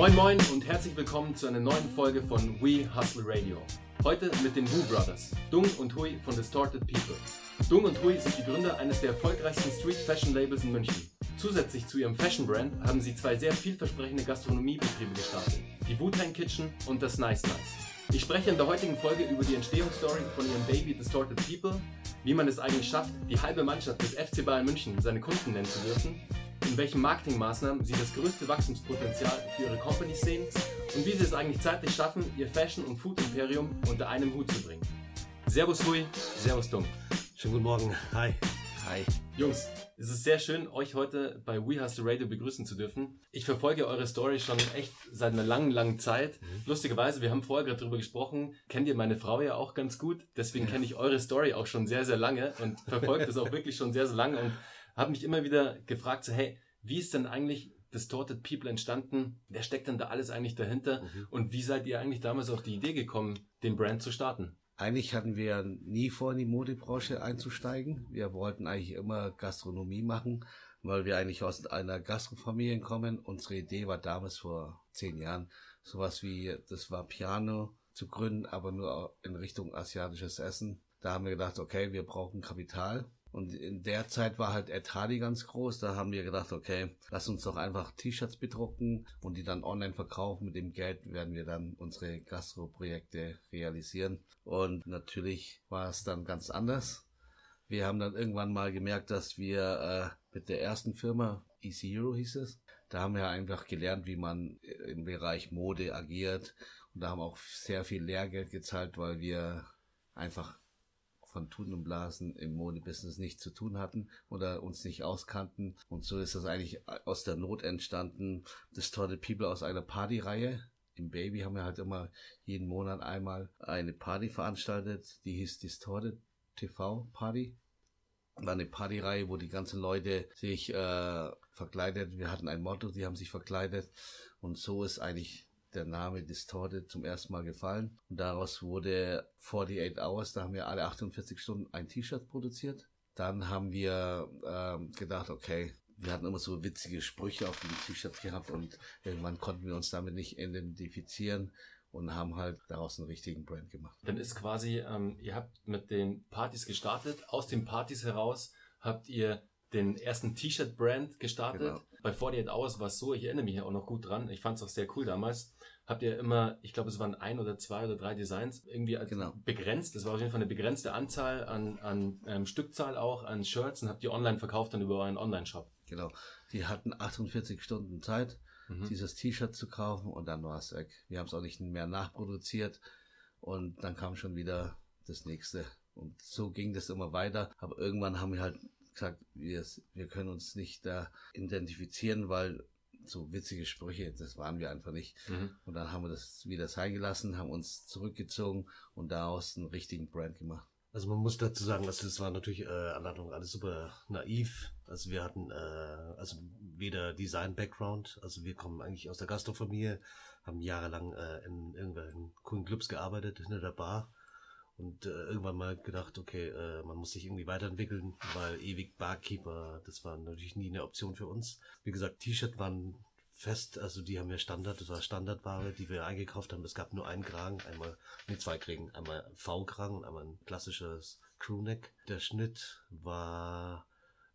Moin Moin und herzlich willkommen zu einer neuen Folge von We Hustle Radio. Heute mit den Wu Brothers, Dung und Hui von Distorted People. Dung und Hui sind die Gründer eines der erfolgreichsten Street Fashion Labels in München. Zusätzlich zu ihrem Fashion Brand haben sie zwei sehr vielversprechende Gastronomiebetriebe gestartet, die Wu-Tang Kitchen und das Nice Nice. Ich spreche in der heutigen Folge über die Entstehungsstory von ihrem Baby Distorted People, wie man es eigentlich schafft, die halbe Mannschaft des FC Bayern München seine Kunden nennen zu dürfen, in welchen Marketingmaßnahmen sie das größte Wachstumspotenzial für ihre Company sehen und wie sie es eigentlich zeitlich schaffen, ihr Fashion- und Food-Imperium unter einem Hut zu bringen. Servus Hui, Servus Dung. Schönen guten Morgen. Hi. Hi. Jungs, es ist sehr schön, euch heute bei We Hustle Radio begrüßen zu dürfen. Ich verfolge eure Story schon echt seit einer langen, langen Zeit. Mhm. Lustigerweise, wir haben vorher gerade darüber gesprochen, kennt ihr meine Frau ja auch ganz gut. Deswegen ja. kenne ich eure Story auch schon sehr, sehr lange und verfolge das auch wirklich schon sehr, sehr lange und habe mich immer wieder gefragt, so, hey, wie ist denn eigentlich Distorted People entstanden? Wer steckt denn da alles eigentlich dahinter? Mhm. Und wie seid ihr eigentlich damals auf die Idee gekommen, den Brand zu starten? Eigentlich hatten wir nie vor, in die Modebranche einzusteigen. Wir wollten eigentlich immer Gastronomie machen, weil wir eigentlich aus einer Gastrofamilie kommen. Unsere Idee war damals vor zehn Jahren sowas wie, das war Piano zu gründen, aber nur in Richtung asiatisches Essen. Da haben wir gedacht, okay, wir brauchen Kapital und in der Zeit war halt Ed Hardy ganz groß. Da haben wir gedacht, okay, lass uns doch einfach T-Shirts bedrucken und die dann online verkaufen. Mit dem Geld werden wir dann unsere Gastro-Projekte realisieren. Und natürlich war es dann ganz anders. Wir haben dann irgendwann mal gemerkt, dass wir äh, mit der ersten Firma, Easy Hero hieß es, da haben wir einfach gelernt, wie man im Bereich Mode agiert. Und da haben auch sehr viel Lehrgeld gezahlt, weil wir einfach von Tun und Blasen im Modebusiness nichts zu tun hatten oder uns nicht auskannten. Und so ist das eigentlich aus der Not entstanden. Distorted People aus einer Partyreihe. Im Baby haben wir halt immer jeden Monat einmal eine Party veranstaltet, die hieß Distorted TV Party. War eine Partyreihe, wo die ganzen Leute sich äh, verkleidet. Wir hatten ein Motto, die haben sich verkleidet. Und so ist eigentlich der Name Distorted zum ersten Mal gefallen. Und daraus wurde 48 Hours, da haben wir alle 48 Stunden ein T-Shirt produziert. Dann haben wir ähm, gedacht, okay, wir hatten immer so witzige Sprüche auf den T-Shirts gehabt und irgendwann konnten wir uns damit nicht identifizieren und haben halt daraus einen richtigen Brand gemacht. Dann ist quasi, ähm, ihr habt mit den Partys gestartet, aus den Partys heraus habt ihr den ersten T-Shirt-Brand gestartet. Genau. Bei 48 Hours war es so, ich erinnere mich ja auch noch gut dran, ich fand es auch sehr cool damals habt ihr immer, ich glaube, es waren ein oder zwei oder drei Designs irgendwie genau. begrenzt. Das war auf jeden Fall eine begrenzte Anzahl an, an ähm, Stückzahl auch, an Shirts und habt die online verkauft dann über euren Online-Shop. Genau. Die hatten 48 Stunden Zeit, mhm. dieses T-Shirt zu kaufen und dann war es weg. Wir haben es auch nicht mehr nachproduziert und dann kam schon wieder das nächste. Und so ging das immer weiter. Aber irgendwann haben wir halt gesagt, wir, wir können uns nicht da identifizieren, weil so witzige Sprüche, das waren wir einfach nicht. Mhm. Und dann haben wir das wieder sein gelassen, haben uns zurückgezogen und daraus einen richtigen Brand gemacht. Also man muss dazu sagen, dass das war natürlich äh, Anleitung alles super naiv. Also wir hatten äh, also weder Design-Background, also wir kommen eigentlich aus der Gastrofamilie, haben jahrelang äh, in irgendwelchen coolen Clubs gearbeitet, hinter der Bar und äh, irgendwann mal gedacht, okay, äh, man muss sich irgendwie weiterentwickeln, weil ewig Barkeeper, das war natürlich nie eine Option für uns. Wie gesagt, T-Shirt waren fest, also die haben wir Standard, das war Standardware, die wir eingekauft haben. Es gab nur einen Kragen, einmal, nee, zwei Kragen, einmal V-Kragen und einmal ein klassisches Crewneck. Der Schnitt war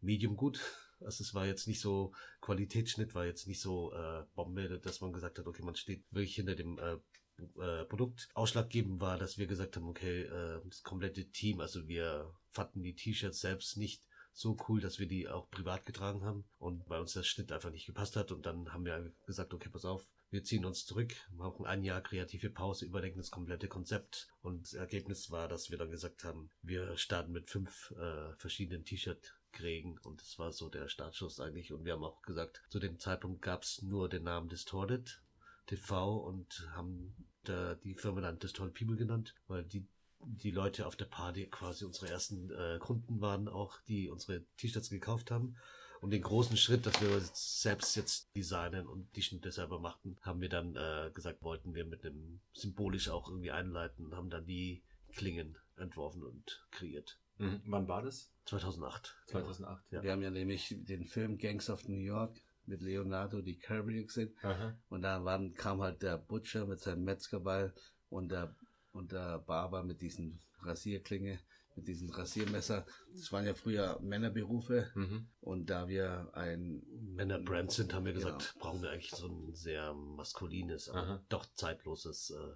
medium gut. Also es war jetzt nicht so, Qualitätsschnitt war jetzt nicht so äh, Bombe, dass man gesagt hat, okay, man steht wirklich hinter dem äh, äh, Produkt. Ausschlaggebend war, dass wir gesagt haben, okay, äh, das komplette Team, also wir fanden die T-Shirts selbst nicht so cool, dass wir die auch privat getragen haben. Und bei uns der Schnitt einfach nicht gepasst hat. Und dann haben wir gesagt, okay, pass auf, wir ziehen uns zurück, machen ein Jahr kreative Pause, überdenken das komplette Konzept. Und das Ergebnis war, dass wir dann gesagt haben, wir starten mit fünf äh, verschiedenen T-Shirt kriegen und das war so der Startschuss eigentlich. Und wir haben auch gesagt, zu dem Zeitpunkt gab es nur den Namen Distorted TV und haben da die Firma dann Distorted People genannt, weil die die Leute auf der Party quasi unsere ersten äh, Kunden waren auch, die unsere T-Shirts gekauft haben. Und den großen Schritt, dass wir selbst jetzt designen und die Schnitte selber machten, haben wir dann äh, gesagt, wollten wir mit einem symbolisch auch irgendwie einleiten, haben dann die Klingen entworfen und kreiert. Mhm. Wann war das? 2008. 2008, ja. Wir haben ja nämlich den Film Gangs of New York mit Leonardo DiCaprio gesehen. Aha. Und dann waren, kam halt der Butcher mit seinem Metzgerbeil und der, und der Barber mit diesen Rasierklinge, mit diesem Rasiermesser. Das waren ja früher Männerberufe. Mhm. Und da wir ein, Männerbrand sind, haben wir gesagt, Genau. brauchen wir eigentlich so ein sehr maskulines, aber Aha. doch zeitloses äh, äh,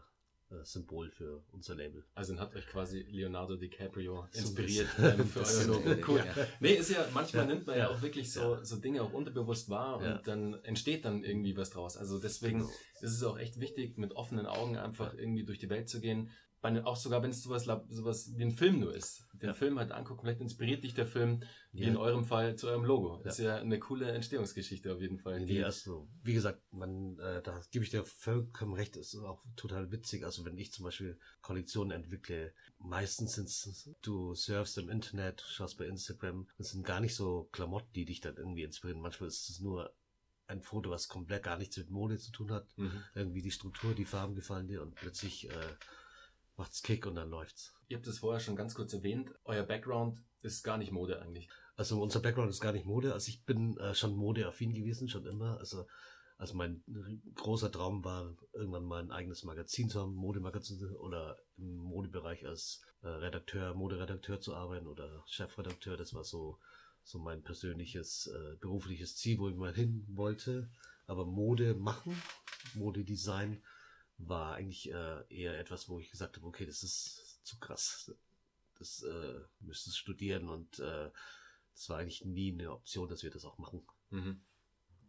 Symbol für unser Label. Also dann hat euch quasi Leonardo DiCaprio inspiriert ähm, für euer Logo. äh, Cool. ja. Nee, ist ja, manchmal Ja. nimmt man ja, Ja. auch wirklich so, so Dinge auch unterbewusst wahr und dann entsteht dann irgendwie was draus. Also deswegen Genau. ist es auch echt wichtig, mit offenen Augen einfach irgendwie durch die Welt zu gehen. Bei, auch sogar wenn es sowas, sowas wie ein Film nur ist. Den Ja. Film halt angucken, vielleicht inspiriert dich der Film, wie Ja. in eurem Fall, zu eurem Logo. Ja. Ist ja eine coole Entstehungsgeschichte auf jeden Fall. Nee, also, wie gesagt, man, äh, da gebe ich dir vollkommen recht, ist auch total witzig. Also, wenn ich zum Beispiel Kollektionen entwickle, meistens sind's, du surfst im Internet, schaust bei Instagram, das sind gar nicht so Klamotten, die dich dann irgendwie inspirieren. Manchmal ist es nur ein Foto, was komplett gar nichts mit Mode zu tun hat. Mhm. Irgendwie die Struktur, die Farben gefallen dir und plötzlich äh, macht's Kick und dann läuft's. Ihr habt es vorher schon ganz kurz erwähnt. Euer Background ist gar nicht Mode eigentlich. Also unser Background ist gar nicht Mode. Also ich bin äh, schon modeaffin gewesen, schon immer. Also, also mein großer Traum war, irgendwann mal ein eigenes Magazin zu haben, Modemagazin oder im Modebereich als äh, Redakteur, Moderedakteur zu arbeiten oder Chefredakteur. Das war so, so mein persönliches äh, berufliches Ziel, wo ich mal hin wollte. Aber Mode machen, Modedesign war eigentlich äh, eher etwas, wo ich gesagt habe, okay, das ist zu krass. Das äh, müsstest studieren und äh, das war eigentlich nie eine Option, dass wir das auch machen. Mhm.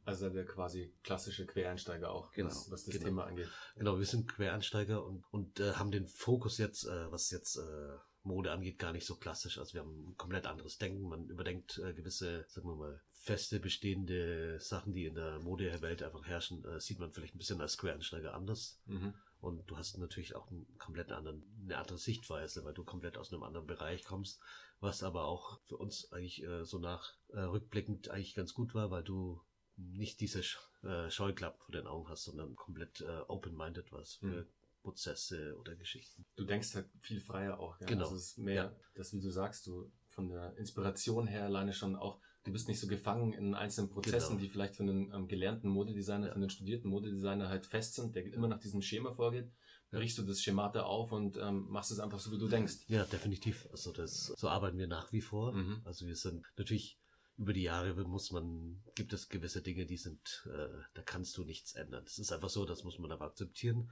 Also ihr quasi klassische Quereinsteiger auch, Genau, was, was das genau. Thema angeht. Genau, wir sind Quereinsteiger und, und äh, haben den Fokus jetzt, äh, was jetzt äh, Mode angeht, gar nicht so klassisch. Also wir haben ein komplett anderes Denken. Man überdenkt äh, gewisse, sagen wir mal, feste, bestehende Sachen, die in der Modewelt einfach herrschen, äh, sieht man vielleicht ein bisschen als Quereinsteiger anders. Mhm. Und du hast natürlich auch einen komplett anderen, eine andere Sichtweise, weil du komplett aus einem anderen Bereich kommst, was aber auch für uns eigentlich äh, so nach äh, rückblickend eigentlich ganz gut war, weil du nicht diese Sch äh, Scheuklappen vor den Augen hast, sondern komplett äh, open-minded warst für Mhm. Prozesse oder Geschichten. Du denkst halt viel freier auch. Gell? Genau. Also es ist mehr, Ja. das, wie du sagst, du von der Inspiration her alleine schon auch, du bist nicht so gefangen in einzelnen Prozessen, Genau. die vielleicht für einen ähm, gelernten Modedesigner, Ja. für einen studierten Modedesigner halt fest sind, der immer nach diesem Schema vorgeht. Brichst du das Schemata auf und ähm, machst es einfach so, wie du denkst. Ja, definitiv. Also das, so arbeiten wir nach wie vor. Mhm. Also wir sind natürlich über die Jahre muss man, gibt es gewisse Dinge, die sind, äh, da kannst du nichts ändern. Das ist einfach so, das muss man aber akzeptieren.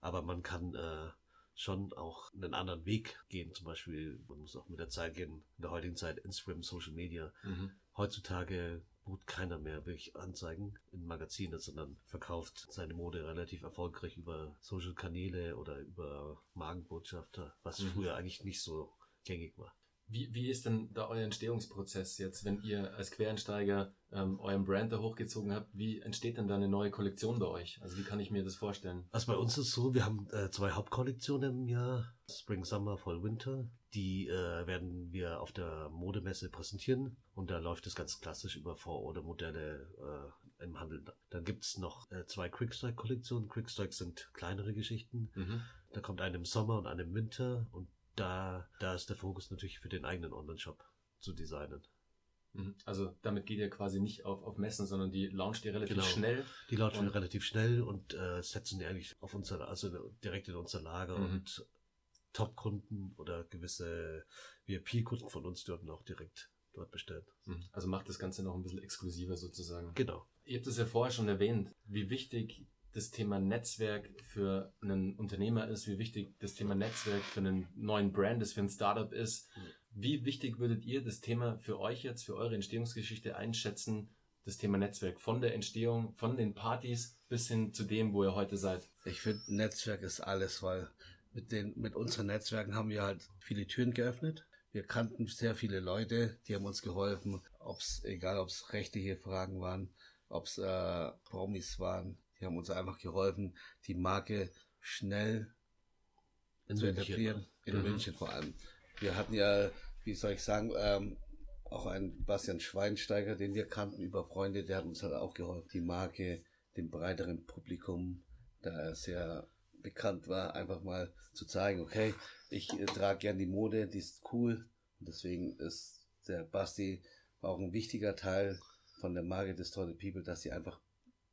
Aber man kann äh, schon auch einen anderen Weg gehen. Zum Beispiel, man muss auch mit der Zeit gehen, in der heutigen Zeit Instagram, Social Media. Mhm. Heutzutage bucht keiner mehr wirklich Anzeigen in Magazinen, sondern verkauft seine Mode relativ erfolgreich über Social Kanäle oder über Magenbotschafter, was Mhm. früher eigentlich nicht so gängig war. Wie, wie ist denn da euer Entstehungsprozess jetzt, wenn ihr als Quereinsteiger ähm, euren Brand da hochgezogen habt? Wie entsteht denn da eine neue Kollektion bei euch? Also wie kann ich mir das vorstellen? Also bei uns ist es so, wir haben äh, zwei Hauptkollektionen im Jahr, Spring, Summer, Fall, Winter. Die äh, werden wir auf der Modemesse präsentieren und da läuft es ganz klassisch über Vorordermodelle äh, im Handel. Dann gibt's noch äh, zwei Quickstrike-Kollektionen. Quickstrike sind kleinere Geschichten. Mhm. Da kommt eine im Sommer und eine im Winter und da, da ist der Fokus natürlich für den eigenen Online-Shop zu designen. Mhm. Also damit geht ihr quasi nicht auf, auf Messen, sondern die launcht ihr relativ Genau. schnell. Die launchen wir relativ schnell und äh, setzen die eigentlich auf unser, also direkt in unser Lager Mhm. und Top-Kunden oder gewisse VIP-Kunden von uns dürfen auch direkt dort bestellen. Mhm. Also macht das Ganze noch ein bisschen exklusiver sozusagen. Genau. Ihr habt es ja vorher schon erwähnt, wie wichtig das Thema Netzwerk für einen Unternehmer ist, wie wichtig das Thema Netzwerk für einen neuen Brand ist, für ein Startup ist. Wie wichtig würdet ihr das Thema für euch jetzt, für eure Entstehungsgeschichte einschätzen, das Thema Netzwerk von der Entstehung, von den Partys bis hin zu dem, wo ihr heute seid? Ich finde, Netzwerk ist alles, weil mit den, mit unseren Netzwerken haben wir halt viele Türen geöffnet. Wir kannten sehr viele Leute, die haben uns geholfen, ob's, egal ob's rechtliche Fragen waren, ob's äh, Promis waren, die haben uns einfach geholfen, die Marke schnell In zu München. etablieren, in Mhm. München vor allem. Wir hatten ja, wie soll ich sagen, ähm, auch einen Bastian Schweinsteiger, den wir kannten über Freunde, der hat uns halt auch geholfen, die Marke dem breiteren Publikum, da er sehr bekannt war, einfach mal zu zeigen, okay, ich äh, trage gern die Mode, die ist cool und deswegen ist der Basti auch ein wichtiger Teil von der Marke Distorted People, dass sie einfach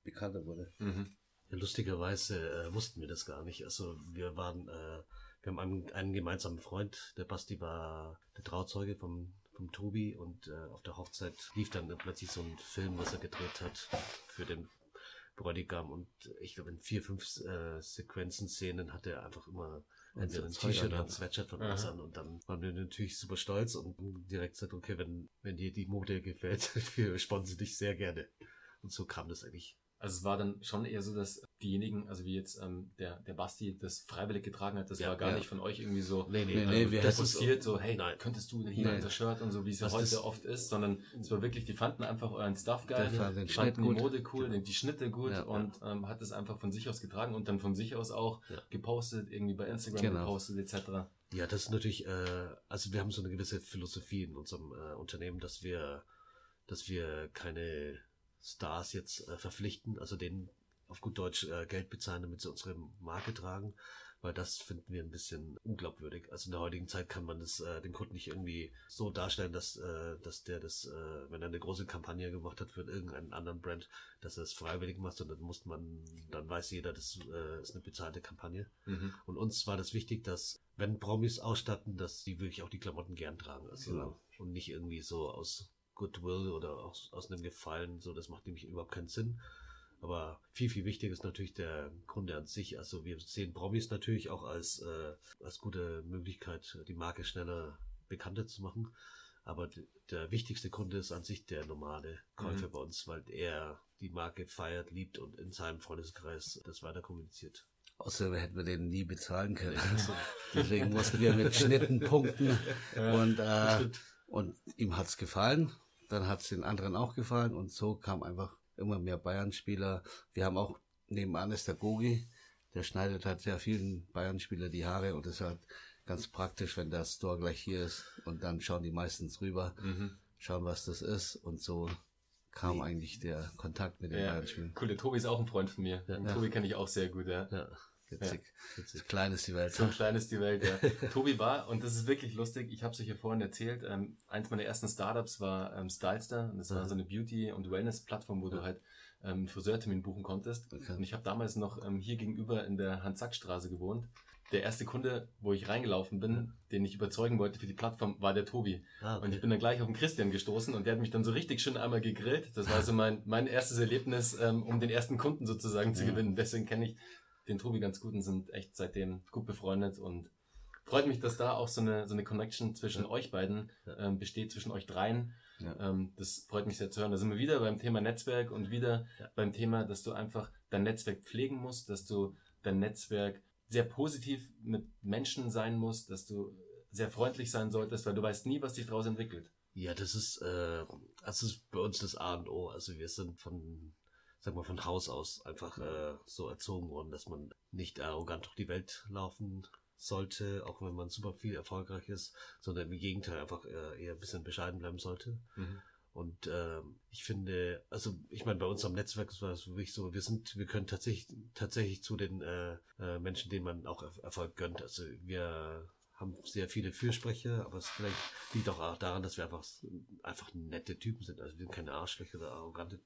bekannter wurde. Mhm. Ja, lustigerweise äh, wussten wir das gar nicht. Also wir waren, äh, wir haben einen, einen gemeinsamen Freund, der Basti war der Trauzeuge vom, vom Tobi und äh, auf der Hochzeit lief dann plötzlich so ein Film, was er gedreht hat für den Bräutigam und ich glaube in vier, fünf äh, Sequenzen, Szenen hat er einfach immer ein T-Shirt oder ein Sweatshirt von uns an und dann waren wir natürlich super stolz und direkt gesagt, okay, wenn, wenn dir die Mode gefällt, wir sponsern dich sehr gerne. Und so kam das eigentlich also es war dann schon eher so, dass diejenigen, also wie jetzt ähm, der, der Basti das freiwillig getragen hat, das ja, war gar ja. nicht von euch irgendwie so nee, nee, nee, nee das passiert so, hey, nein. könntest du hier nee. unser Shirt und so, wie es ja heute ist, oft ist, sondern es war wirklich, die fanden einfach euren Stuff geil, die fanden die Mode cool, genau. die Schnitte gut ja, und ähm, hat es einfach von sich aus getragen und dann von sich aus auch gepostet, irgendwie bei Instagram genau. gepostet etc. Ja, das ist natürlich, äh, also wir haben so eine gewisse Philosophie in unserem äh, Unternehmen, dass wir, dass wir keine Stars jetzt äh, verpflichten, also denen auf gut Deutsch äh, Geld bezahlen, damit sie unsere Marke tragen, weil das finden wir ein bisschen unglaubwürdig. Also in der heutigen Zeit kann man das äh, dem Kunden nicht irgendwie so darstellen, dass, äh, dass der das, äh, wenn er eine große Kampagne gemacht hat für irgendeinen anderen Brand, dass er es freiwillig macht, sondern muss man, dann weiß jeder, das äh, ist eine bezahlte Kampagne. Mhm. Und uns war das wichtig, dass wenn Promis ausstatten, dass die wirklich auch die Klamotten gern tragen. Also, genau. Und nicht irgendwie so aus Goodwill oder aus, aus einem Gefallen, so, das macht nämlich überhaupt keinen Sinn. Aber viel, viel wichtiger ist natürlich der Kunde an sich. Also wir sehen Promis natürlich auch als, äh, als gute Möglichkeit, die Marke schneller bekannter zu machen. Aber der wichtigste Kunde ist an sich der normale Käufer mhm. bei uns, weil er die Marke feiert, liebt und in seinem Freundeskreis das weiter kommuniziert. Außerdem hätten wir den nie bezahlen können. Also, deswegen mussten wir mit Schnitten punkten. Ja, und, äh, und ihm hat's gefallen. Dann hat es den anderen auch gefallen und so kam einfach immer mehr Bayern-Spieler. Wir haben auch nebenan ist der Gogi, der schneidet halt sehr vielen Bayern-Spieler die Haare und das ist halt ganz praktisch, wenn der Store gleich hier ist und dann schauen die meistens rüber, mhm. schauen, was das ist und so kam eigentlich der Kontakt mit den ja, Bayern-Spielern. Cool, der Tobi ist auch ein Freund von mir. Ja. Tobi kenne ich auch sehr gut, ja. ja. Witzig. Ja. So klein ist die Welt. So klein ist die Welt, ja. Tobi war, und das ist wirklich lustig, ich habe es euch ja vorhin erzählt, ähm, eins meiner ersten Startups war ähm, Stylester. Und das war so eine Beauty- und Wellness-Plattform, wo ja. du halt ähm, Friseurtermin buchen konntest. Okay. Und ich habe damals noch ähm, hier gegenüber in der Hans-Sack-Straße gewohnt. Der erste Kunde, wo ich reingelaufen bin, ja. den ich überzeugen wollte für die Plattform, war der Tobi. Ah, okay. Und ich bin dann gleich auf den Christian gestoßen und der hat mich dann so richtig schön einmal gegrillt. Das war so mein, mein erstes Erlebnis, ähm, um den ersten Kunden sozusagen zu gewinnen. Deswegen kenne ich den Tobi ganz gut und sind echt seitdem gut befreundet und freut mich, dass da auch so eine, so eine Connection zwischen ja. euch beiden ähm, besteht, zwischen euch dreien. Ja. Ähm, das freut mich sehr zu hören. Da sind wir wieder beim Thema Netzwerk und wieder ja. beim Thema, dass du einfach dein Netzwerk pflegen musst, dass du dein Netzwerk sehr positiv mit Menschen sein musst, dass du sehr freundlich sein solltest, weil du weißt nie, was sich daraus entwickelt. Ja, das ist, äh, das ist bei uns das A und O. Also wir sind von sag mal, von Haus aus einfach äh, so erzogen worden, dass man nicht arrogant durch die Welt laufen sollte, auch wenn man super viel erfolgreich ist, sondern im Gegenteil einfach äh, eher ein bisschen bescheiden bleiben sollte. Mhm. Und äh, ich finde, also ich meine, bei uns am Netzwerk war es wirklich so, wir sind, wir können tatsächlich tatsächlich zu den äh, äh, Menschen, denen man auch Erfolg gönnt. Also wir haben sehr viele Fürsprecher, aber es vielleicht liegt auch daran, dass wir einfach einfach nette Typen sind. Also wir sind keine Arschlöcher oder arrogante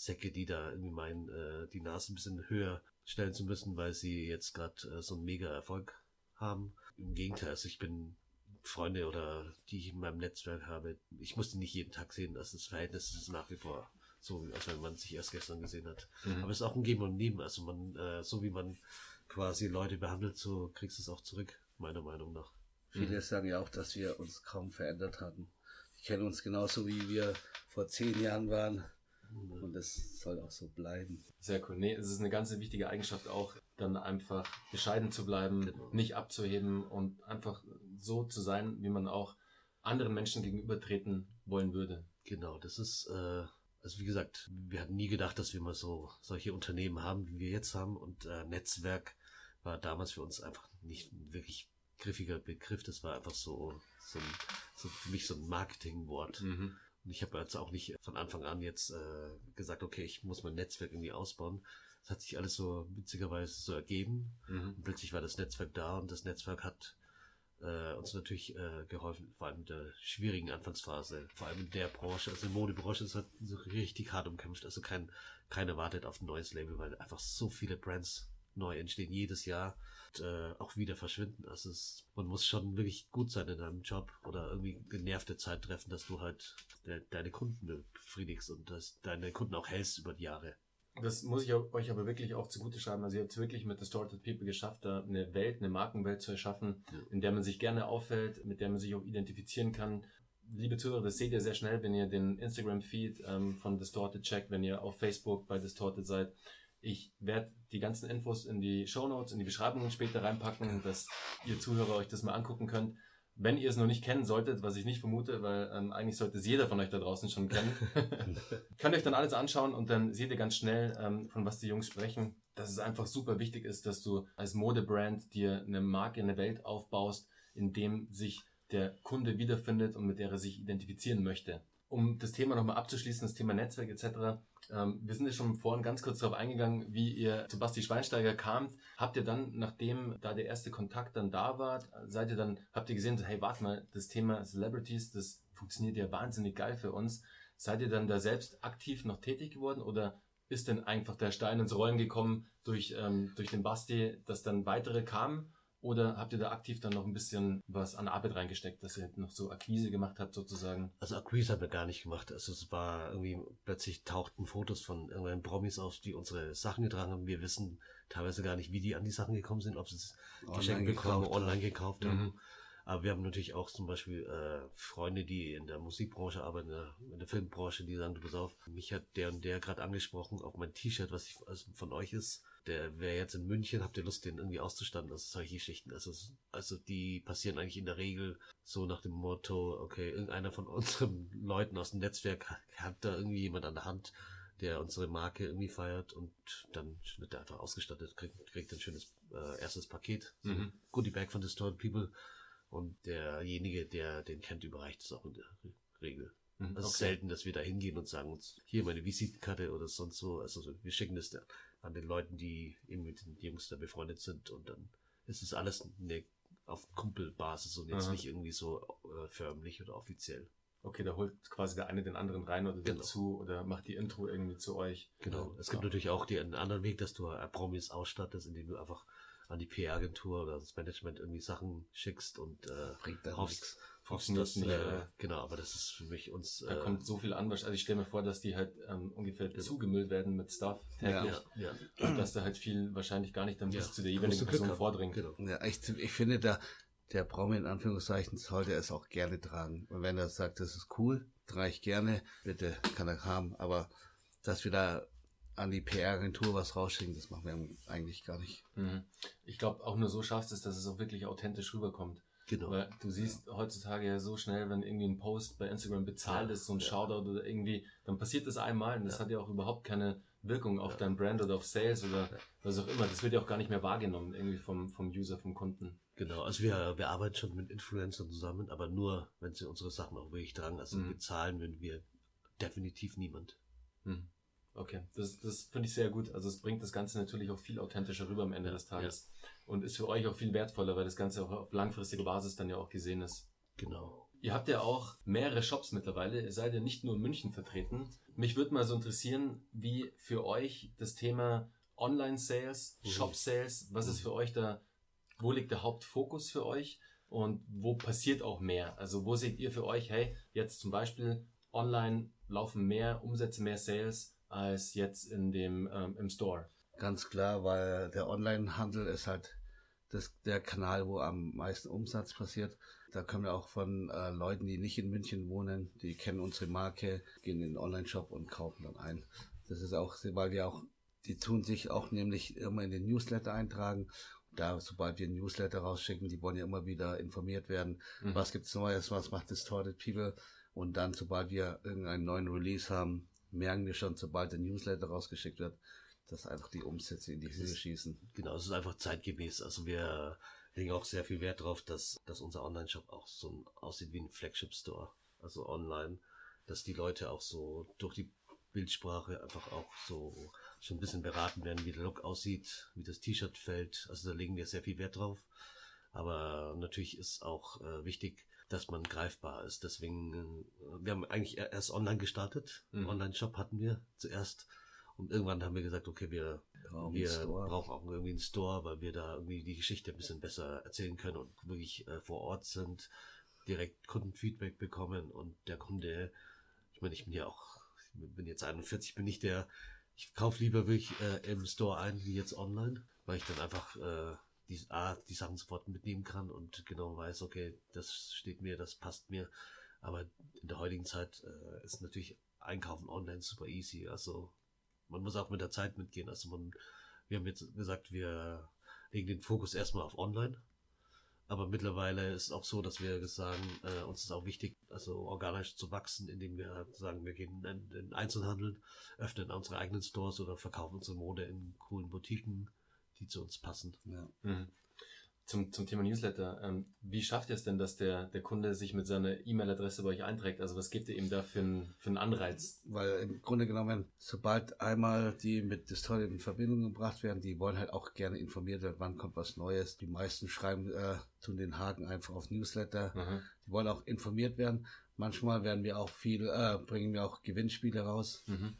Säcke, die da irgendwie meinen, äh, die Nase ein bisschen höher stellen zu müssen, weil sie jetzt gerade äh, so einen mega Erfolg haben. Im Gegenteil, also ich bin Freunde oder die ich in meinem Netzwerk habe, ich muss die nicht jeden Tag sehen. Also das Verhältnis ist nach wie vor so, als wenn man sich erst gestern gesehen hat. Mhm. Aber es ist auch ein Geben und Nehmen. Also man, äh, so wie man quasi Leute behandelt, so kriegst du es auch zurück, meiner Meinung nach. Viele mhm. sagen ja auch, dass wir uns kaum verändert hatten. Ich kenne uns genauso wie wir vor zehn Jahren waren. Und das soll auch so bleiben. Sehr cool. Nee, es ist eine ganz wichtige Eigenschaft auch, dann einfach bescheiden zu bleiben, genau. nicht abzuheben und einfach so zu sein, wie man auch anderen Menschen gegenübertreten wollen würde. Genau, das ist, äh, also wie gesagt, wir hatten nie gedacht, dass wir mal so solche Unternehmen haben, wie wir jetzt haben. Und äh, Netzwerk war damals für uns einfach nicht wirklich griffiger Begriff. Das war einfach so, so, ein, so für mich so ein Marketingwort. Mhm. Und ich habe jetzt auch nicht von Anfang an jetzt äh, gesagt, okay, ich muss mein Netzwerk irgendwie ausbauen. Es hat sich alles so witzigerweise so ergeben. Mhm. Und plötzlich war das Netzwerk da und das Netzwerk hat äh, uns natürlich äh, geholfen, vor allem in der schwierigen Anfangsphase, vor allem in der Branche, also in der Modebranche ist halt so richtig hart umkämpft, also kein, keiner wartet auf ein neues Label, weil einfach so viele Brands neu entstehen jedes Jahr und, äh, auch wieder verschwinden. Also es, man muss schon wirklich gut sein in deinem Job oder irgendwie genervte Zeit treffen, dass du halt de deine Kunden befriedigst und dass deine Kunden auch hältst über die Jahre. Das muss ich euch aber wirklich auch zugute schreiben. Also ihr habt es wirklich mit Distorted People geschafft, da eine Welt, eine Markenwelt zu erschaffen, Ja. in der man sich gerne auffällt, mit der man sich auch identifizieren kann. Liebe Zuhörer, das seht ihr sehr schnell, wenn ihr den Instagram-Feed ähm, von Distorted checkt, wenn ihr auf Facebook bei Distorted seid. Ich werde die ganzen Infos in die Show Notes, in die Beschreibungen später reinpacken, dass ihr Zuhörer euch das mal angucken könnt. Wenn ihr es noch nicht kennen solltet, was ich nicht vermute, weil ähm, eigentlich sollte es jeder von euch da draußen schon kennen, könnt ihr euch dann alles anschauen und dann seht ihr ganz schnell, ähm, von was die Jungs sprechen, dass es einfach super wichtig ist, dass du als Modebrand dir eine Marke, eine Welt aufbaust, in dem sich der Kunde wiederfindet und mit der er sich identifizieren möchte. Um das Thema nochmal abzuschließen, das Thema Netzwerk etc., ähm, wir sind ja schon vorhin ganz kurz darauf eingegangen, wie ihr zu Basti Schweinsteiger kamt. Habt ihr dann, nachdem da der erste Kontakt dann da war, seid ihr dann, habt ihr gesehen, hey, warte mal, das Thema Celebrities, das funktioniert ja wahnsinnig geil für uns. Seid ihr dann da selbst aktiv noch tätig geworden oder ist denn einfach der Stein ins Rollen gekommen durch, ähm, durch den Basti, dass dann weitere kamen? Oder habt ihr da aktiv dann noch ein bisschen was an Arbeit reingesteckt, dass ihr noch so Akquise gemacht habt sozusagen? Also Acquise haben wir gar nicht gemacht. Also es war irgendwie, plötzlich tauchten Fotos von irgendwelchen Promis auf, die unsere Sachen getragen haben. Wir wissen teilweise gar nicht, wie die an die Sachen gekommen sind, ob sie es geschenkt bekommen, gekauft online gekauft haben. Mhm. Aber wir haben natürlich auch zum Beispiel äh, Freunde, die in der Musikbranche arbeiten, in der, in der Filmbranche, die sagen, du pass auf, mich hat der und der gerade angesprochen auf mein T-Shirt, was ich also von euch ist. Der wäre jetzt in München, habt ihr Lust, den irgendwie auszustatten? Also solche Geschichten. Also, also die passieren eigentlich in der Regel so nach dem Motto, okay, irgendeiner von unseren Leuten aus dem Netzwerk hat, da irgendwie jemand an der Hand, der unsere Marke irgendwie feiert und dann wird er einfach ausgestattet, kriegt, kriegt ein schönes äh, erstes Paket, so Mhm. Goodie Bag von Distorted People und derjenige, der den kennt, überreicht es auch in der Re- Regel. Mhm, Also es ist selten, dass wir da hingehen und sagen uns, hier meine Visitenkarte oder sonst so. Also so, wir schicken das da an den Leuten, die eben mit den Jungs da befreundet sind und dann ist es alles eine, auf Kumpelbasis und jetzt Aha. nicht irgendwie so äh, förmlich oder offiziell. Okay, da holt quasi der eine den anderen rein oder Genau. dazu oder macht die Intro irgendwie zu euch. Genau. Es Ja. gibt natürlich auch den anderen Weg, dass du äh, Promis ausstattest, indem du einfach an die PR-Agentur oder das Management irgendwie Sachen schickst und äh, Bringt dann hoffst, nichts. Funktioniert nicht, äh, ja. genau, aber das ist für mich uns Da äh, kommt so viel an. Also ich stelle mir vor, dass die halt ähm, ungefähr zugemüllt werden mit Stuff Ja. täglich. ja, ja, Und dass da halt viel wahrscheinlich gar nicht dann bis Ja. zu der jeweiligen Person haben. vordringt. Genau. Ja, ich, ich finde, da, der Promi in Anführungszeichen sollte es auch gerne tragen. Und wenn er sagt, das ist cool, trage ich gerne, bitte kann er haben. Aber dass wir da an die PR-Agentur was rausschicken, das machen wir eigentlich gar nicht. Mhm. Ich glaube, auch nur so schaffst es, dass es auch wirklich authentisch rüberkommt. Genau. Weil du siehst heutzutage ja so schnell, wenn irgendwie ein Post bei Instagram bezahlt Ja, ist, so ein ja. Shoutout oder irgendwie, dann passiert das einmal und das Ja. hat ja auch überhaupt keine Wirkung auf Ja. dein Brand oder auf Sales oder Ja. was auch immer. Das wird ja auch gar nicht mehr wahrgenommen, irgendwie vom, vom User, vom Kunden. Genau, also wir, wir arbeiten schon mit Influencern zusammen, aber nur, wenn sie unsere Sachen auch wirklich tragen. Also Mhm. bezahlen würden wir definitiv niemand. Hm. Okay, das, das finde ich sehr gut. Also es bringt das Ganze natürlich auch viel authentischer rüber am Ende Ja, des Tages. Und ist für euch auch viel wertvoller, weil das Ganze auch auf langfristige Basis dann ja auch gesehen ist. Genau. Ihr habt ja auch mehrere Shops mittlerweile. Ihr seid ja nicht nur in München vertreten. Mich würde mal so interessieren, wie für euch das Thema Online-Sales, Mhm. Shop-Sales, was ist für euch da, wo liegt der Hauptfokus für euch und wo passiert auch mehr? Also wo seht ihr für euch, hey, jetzt zum Beispiel online laufen mehr Umsätze, mehr Sales als jetzt in dem ähm, im Store? Ganz klar, weil der Online-Handel ist halt das, der Kanal, wo am meisten Umsatz passiert. Da können wir auch von äh, Leuten, die nicht in München wohnen, die kennen unsere Marke, gehen in den Online-Shop und kaufen dann ein. Das ist auch, weil wir auch, die tun sich auch nämlich immer in den Newsletter eintragen. Da, sobald wir ein Newsletter rausschicken, die wollen ja immer wieder informiert werden. Mhm. Was gibt's Neues? Was macht Distorted People? Und dann, sobald wir irgendeinen neuen Release haben, merken wir schon, sobald der Newsletter rausgeschickt wird, dass einfach die Umsätze in die Höhe schießen. Genau, es ist einfach zeitgemäß. Also wir legen auch sehr viel Wert darauf, dass, dass unser Online-Shop auch so aussieht wie ein Flagship-Store. Also online, dass die Leute auch so durch die Bildsprache einfach auch so schon ein bisschen beraten werden, wie der Look aussieht, wie das T-Shirt fällt. Also da legen wir sehr viel Wert drauf. Aber natürlich ist auch äh, wichtig, dass man greifbar ist. Deswegen, äh, wir haben eigentlich erst online gestartet. Mhm. Online-Shop hatten wir zuerst. Und irgendwann haben wir gesagt, okay, wir, brauchen, wir brauchen auch irgendwie einen Store, weil wir da irgendwie die Geschichte ein bisschen besser erzählen können und wirklich äh, vor Ort sind, direkt Kundenfeedback bekommen und der Kunde, ich meine, ich bin ja auch, ich bin jetzt 41, bin nicht der, ich kaufe lieber wirklich äh, im Store ein wie jetzt online, weil ich dann einfach äh, die, A, die Sachen sofort mitnehmen kann und genau weiß, okay, das steht mir, das passt mir. Aber in der heutigen Zeit äh, ist natürlich Einkaufen online super easy. Also man muss auch mit der Zeit mitgehen. Also man, wir haben jetzt gesagt, wir legen den Fokus erstmal auf online. Aber mittlerweile ist auch so, dass wir sagen, äh, uns ist auch wichtig, also organisch zu wachsen, indem wir sagen, wir gehen in den Einzelhandel, öffnen unsere eigenen Stores oder verkaufen unsere Mode in coolen Boutiquen die zu uns passen. Ja. Mhm. Zum, zum Thema Newsletter. Ähm, wie schafft ihr es denn, dass der, der Kunde sich mit seiner E-Mail-Adresse bei euch einträgt? Also was gibt ihr ihm da für, ein, für einen Anreiz? Weil im Grunde genommen, sobald einmal die mit Distorted in Verbindung gebracht werden, die wollen halt auch gerne informiert werden, wann kommt was Neues. Die meisten schreiben, äh, tun den Haken einfach auf Newsletter. Mhm. Die wollen auch informiert werden. Manchmal werden wir auch viel, äh, bringen wir auch Gewinnspiele raus. Mhm.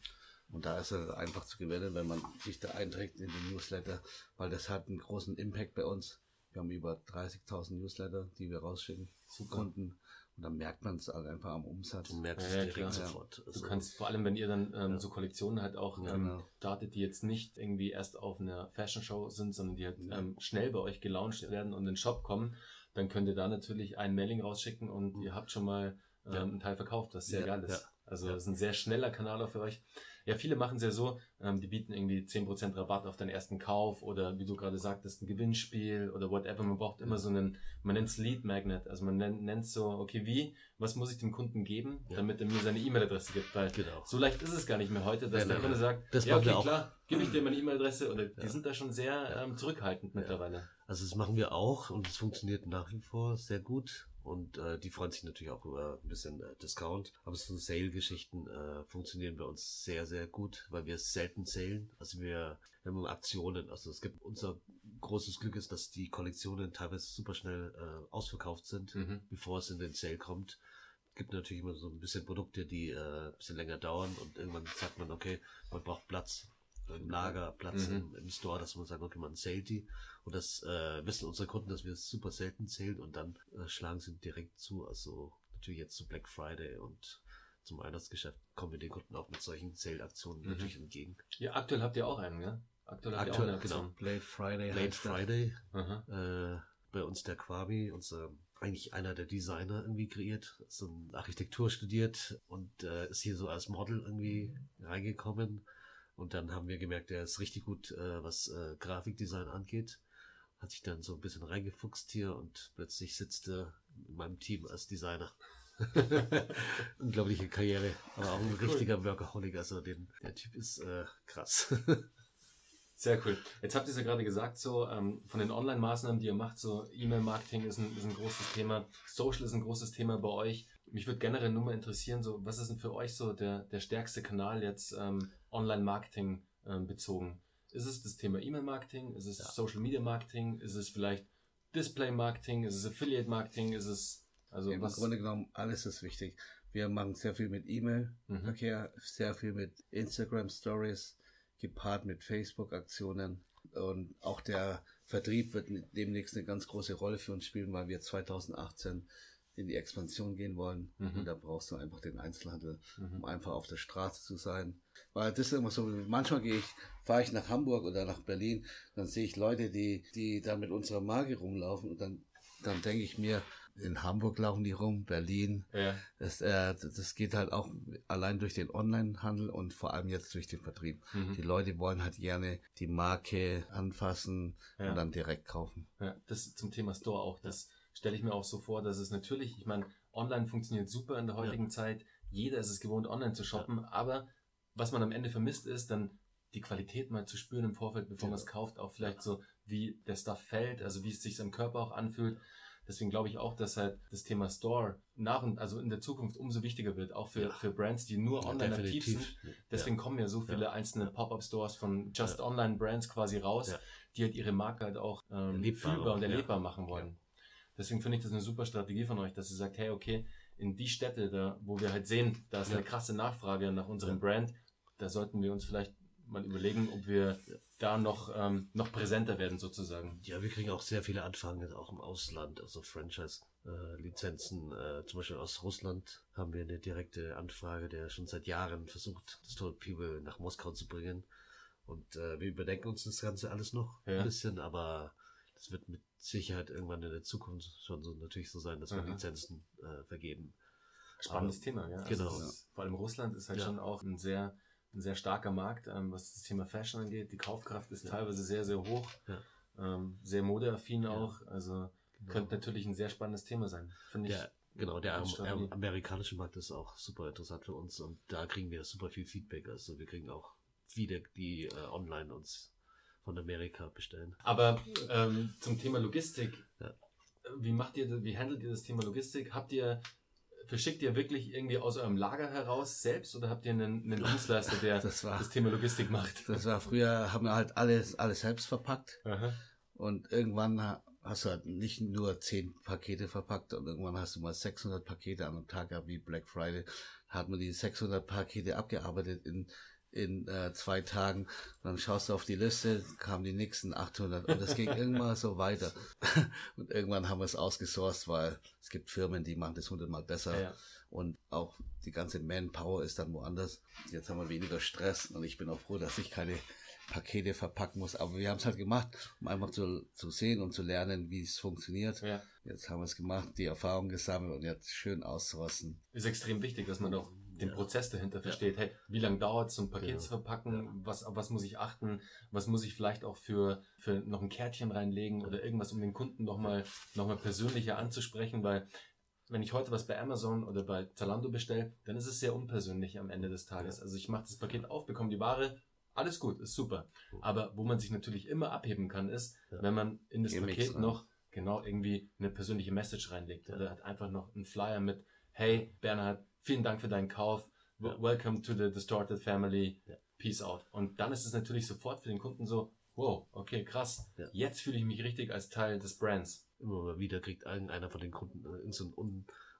Und da ist es einfach zu gewinnen, wenn man sich da einträgt in den Newsletter, weil das hat einen großen Impact bei uns. Wir haben über 30.000 Newsletter, die wir rausschicken zu Kunden. Und dann merkt man es halt einfach am Umsatz. Du merkst ja, es direkt sofort. Also du kannst vor allem, wenn ihr dann ähm, ja. so Kollektionen halt auch ähm, genau. startet, die jetzt nicht irgendwie erst auf einer Fashion Show sind, sondern die halt ähm, schnell bei euch gelauncht werden und in den Shop kommen, dann könnt ihr da natürlich ein Mailing rausschicken und mhm. ihr habt schon mal ähm, einen Teil verkauft, was sehr geil ist. Also das ist ein sehr schneller Kanal auch für euch. Ja, viele machen es ja so, ähm, die bieten irgendwie 10% Rabatt auf deinen ersten Kauf oder wie du gerade sagtest, ein Gewinnspiel oder whatever. Man braucht immer so einen, man nennt es Lead Magnet. Also man nennt es so, okay, wie, was muss ich dem Kunden geben, ja. damit er mir seine E-Mail-Adresse gibt? Weil genau. so leicht ist es gar nicht mehr heute, dass ja, der Kunde sagt, das ja, okay, klar, gebe ich dir meine E-Mail-Adresse oder die sind da schon sehr ähm, zurückhaltend mittlerweile. Also das machen wir auch und es funktioniert nach wie vor sehr gut. Und äh, die freuen sich natürlich auch über ein bisschen äh, Discount. Aber so Sale-Geschichten äh, funktionieren bei uns sehr, sehr gut, weil wir selten salen. Also wir, wir haben Aktionen. Also es gibt unser großes Glück ist, dass die Kollektionen teilweise super schnell äh, ausverkauft sind, mhm. bevor es in den Sale kommt. Es gibt natürlich immer so ein bisschen Produkte, die äh, ein bisschen länger dauern und irgendwann sagt man, okay, man braucht Platz im Lager, Platz mhm. im, im, Store, dass man sagt, okay, man zählt die. Und das äh, wissen unsere Kunden, dass wir es super selten zählen und dann äh, schlagen sie direkt zu. Also natürlich jetzt zu Black Friday und zum Weihnachtsgeschäft kommen wir den Kunden auch mit solchen Sale-Aktionen mhm. natürlich entgegen. Ja, aktuell habt ihr auch einen, ja? Aktuell habt aktuell, ihr auch eine Genau. Late Friday. Late Friday. Äh, bei uns der Quabi, unser eigentlich einer der Designer irgendwie kreiert, so Architektur studiert und äh, ist hier so als Model irgendwie reingekommen und dann haben wir gemerkt, er ist richtig gut, äh, was äh, Grafikdesign angeht. Hat sich dann so ein bisschen reingefuchst hier und plötzlich sitzt er in meinem Team als Designer. Unglaubliche Karriere, aber auch ein cool. richtiger Workaholic. Also den, der Typ ist äh, krass. Sehr cool. Jetzt habt ihr es ja gerade gesagt, so ähm, von den Online-Maßnahmen, die ihr macht, so E-Mail-Marketing ist ein, ist ein großes Thema, Social ist ein großes Thema bei euch. Mich würde generell nur mal interessieren, so was ist denn für euch so der, der stärkste Kanal jetzt ähm, Online-Marketing ähm, bezogen? Ist es das Thema E-Mail-Marketing? Ist es ja. Social-Media-Marketing? Ist es vielleicht Display-Marketing? Ist es Affiliate-Marketing? Ist es also Im was? Grunde genommen alles ist wichtig. Wir machen sehr viel mit E-Mail-Verkehr, mhm. sehr viel mit Instagram-Stories, gepaart mit Facebook-Aktionen und auch der Vertrieb wird demnächst eine ganz große Rolle für uns spielen, weil wir 2018 in die Expansion gehen wollen. Mhm. Und da brauchst du einfach den Einzelhandel, mhm. um einfach auf der Straße zu sein. Weil das ist immer so, manchmal gehe ich, fahre ich nach Hamburg oder nach Berlin, dann sehe ich Leute, die, die da mit unserer Marke rumlaufen und dann, dann denke ich mir, in Hamburg laufen die rum, Berlin. Ja. Das, äh, das geht halt auch allein durch den Onlinehandel und vor allem jetzt durch den Vertrieb. Mhm. Die Leute wollen halt gerne die Marke anfassen ja. und dann direkt kaufen. Ja, das zum Thema Store auch. Das stelle ich mir auch so vor, dass es natürlich, ich meine, online funktioniert super in der heutigen ja. Zeit. Jeder ist es gewohnt, online zu shoppen, ja. aber was man am Ende vermisst ist, dann die Qualität mal zu spüren im Vorfeld, bevor ja. man es kauft, auch vielleicht so, wie der Stuff fällt, also wie es sich am Körper auch anfühlt. Deswegen glaube ich auch, dass halt das Thema Store nach und also in der Zukunft umso wichtiger wird, auch für, Ja. für Brands, die nur Ja, online aktiv definitiv. sind. Deswegen kommen ja so viele Ja. einzelne Ja. Pop-up-Stores von Just Ja. Online Brands quasi raus, Ja. die halt ihre Marke halt auch ähm, fühlbar und ja. erlebbar machen wollen. Deswegen finde ich das eine super Strategie von euch, dass ihr sagt, hey, okay, in die Städte, da, wo wir halt sehen, da ist eine krasse Nachfrage nach unserem. Brand, da sollten wir uns vielleicht mal überlegen, ob wir da noch, ähm, noch präsenter werden sozusagen. Ja, wir kriegen auch sehr viele Anfragen jetzt auch im Ausland, also Franchise-Lizenzen. Äh, zum Beispiel aus Russland haben wir eine direkte Anfrage, der schon seit Jahren versucht, das Total People nach Moskau zu bringen. Und äh, wir überdenken uns das Ganze alles noch Ja. ein bisschen, aber das wird mit Sicherheit irgendwann in der Zukunft schon so natürlich so sein, dass wir. Lizenzen äh, vergeben. Spannendes Aber- Thema, ja. Genau. Also es ist, vor allem Russland ist halt Ja. schon auch ein sehr, ein sehr starker Markt, ähm, was das Thema Fashion angeht. Die Kaufkraft ist Ja. teilweise sehr, sehr hoch. Ja. Ähm, sehr modeaffin Ja. auch. Also Genau. könnte natürlich ein sehr spannendes Thema sein. Finde ich. Der, genau, der amerikanische Markt ist auch super interessant für uns und da kriegen wir super viel Feedback. Also wir kriegen auch viele, die äh, online uns von Amerika bestellen. Aber ähm, zum Thema Logistik, Ja. wie macht ihr, wie handelt ihr das Thema Logistik? Habt ihr, verschickt ihr wirklich irgendwie aus eurem Lager heraus selbst oder habt ihr einen, einen Dienstleister, der das, Das war, Thema Logistik macht? das war früher, haben wir halt alles, alles selbst verpackt. Aha. Und irgendwann ha- hast du halt nicht nur 10 Pakete verpackt und irgendwann hast du mal 600 Pakete an einem Tag gehabt, wie Black Friday. Da hat man die 600 Pakete abgearbeitet in, in äh, zwei Tagen. Dann schaust du auf die Liste, kamen die nächsten 800 und es ging irgendwann so weiter. Und irgendwann haben wir es ausgesourced, weil es gibt Firmen, die machen das hundertmal besser. Ja, ja. Und auch die ganze Manpower ist dann woanders. Jetzt haben wir weniger Stress und ich bin auch froh, dass ich keine Pakete verpacken muss. Aber wir haben es halt gemacht, um einfach zu, zu sehen und zu lernen, wie es funktioniert. ja. Jetzt haben wir es gemacht, die Erfahrung gesammelt und jetzt schön ausrosten. Ist extrem wichtig, dass man auch den Ja. Prozess dahinter versteht. Hey, wie lange dauert es, so ein Paket Genau. zu verpacken? Was, auf was muss ich achten? Was muss ich vielleicht auch für, für noch ein Kärtchen reinlegen oder irgendwas, um den Kunden nochmal noch mal persönlicher anzusprechen? Weil wenn ich heute was bei Amazon oder bei Zalando bestelle, dann ist es sehr unpersönlich am Ende des Tages. Also ich mache das Paket auf, bekomme die Ware, alles gut, ist super. Aber wo man sich natürlich immer abheben kann, ist, Ja. wenn man in das Gimmicks Paket noch genau irgendwie eine persönliche Message reinlegt oder hat einfach noch einen Flyer mit, hey Bernhard, vielen Dank für deinen Kauf, Ja. welcome to the Distorted Family, Ja. peace out. Und dann ist es natürlich sofort für den Kunden so, wow, okay, krass, Ja. jetzt fühle ich mich richtig als Teil des Brands. Immer mal wieder kriegt irgendeiner von den Kunden äh, irgend so ein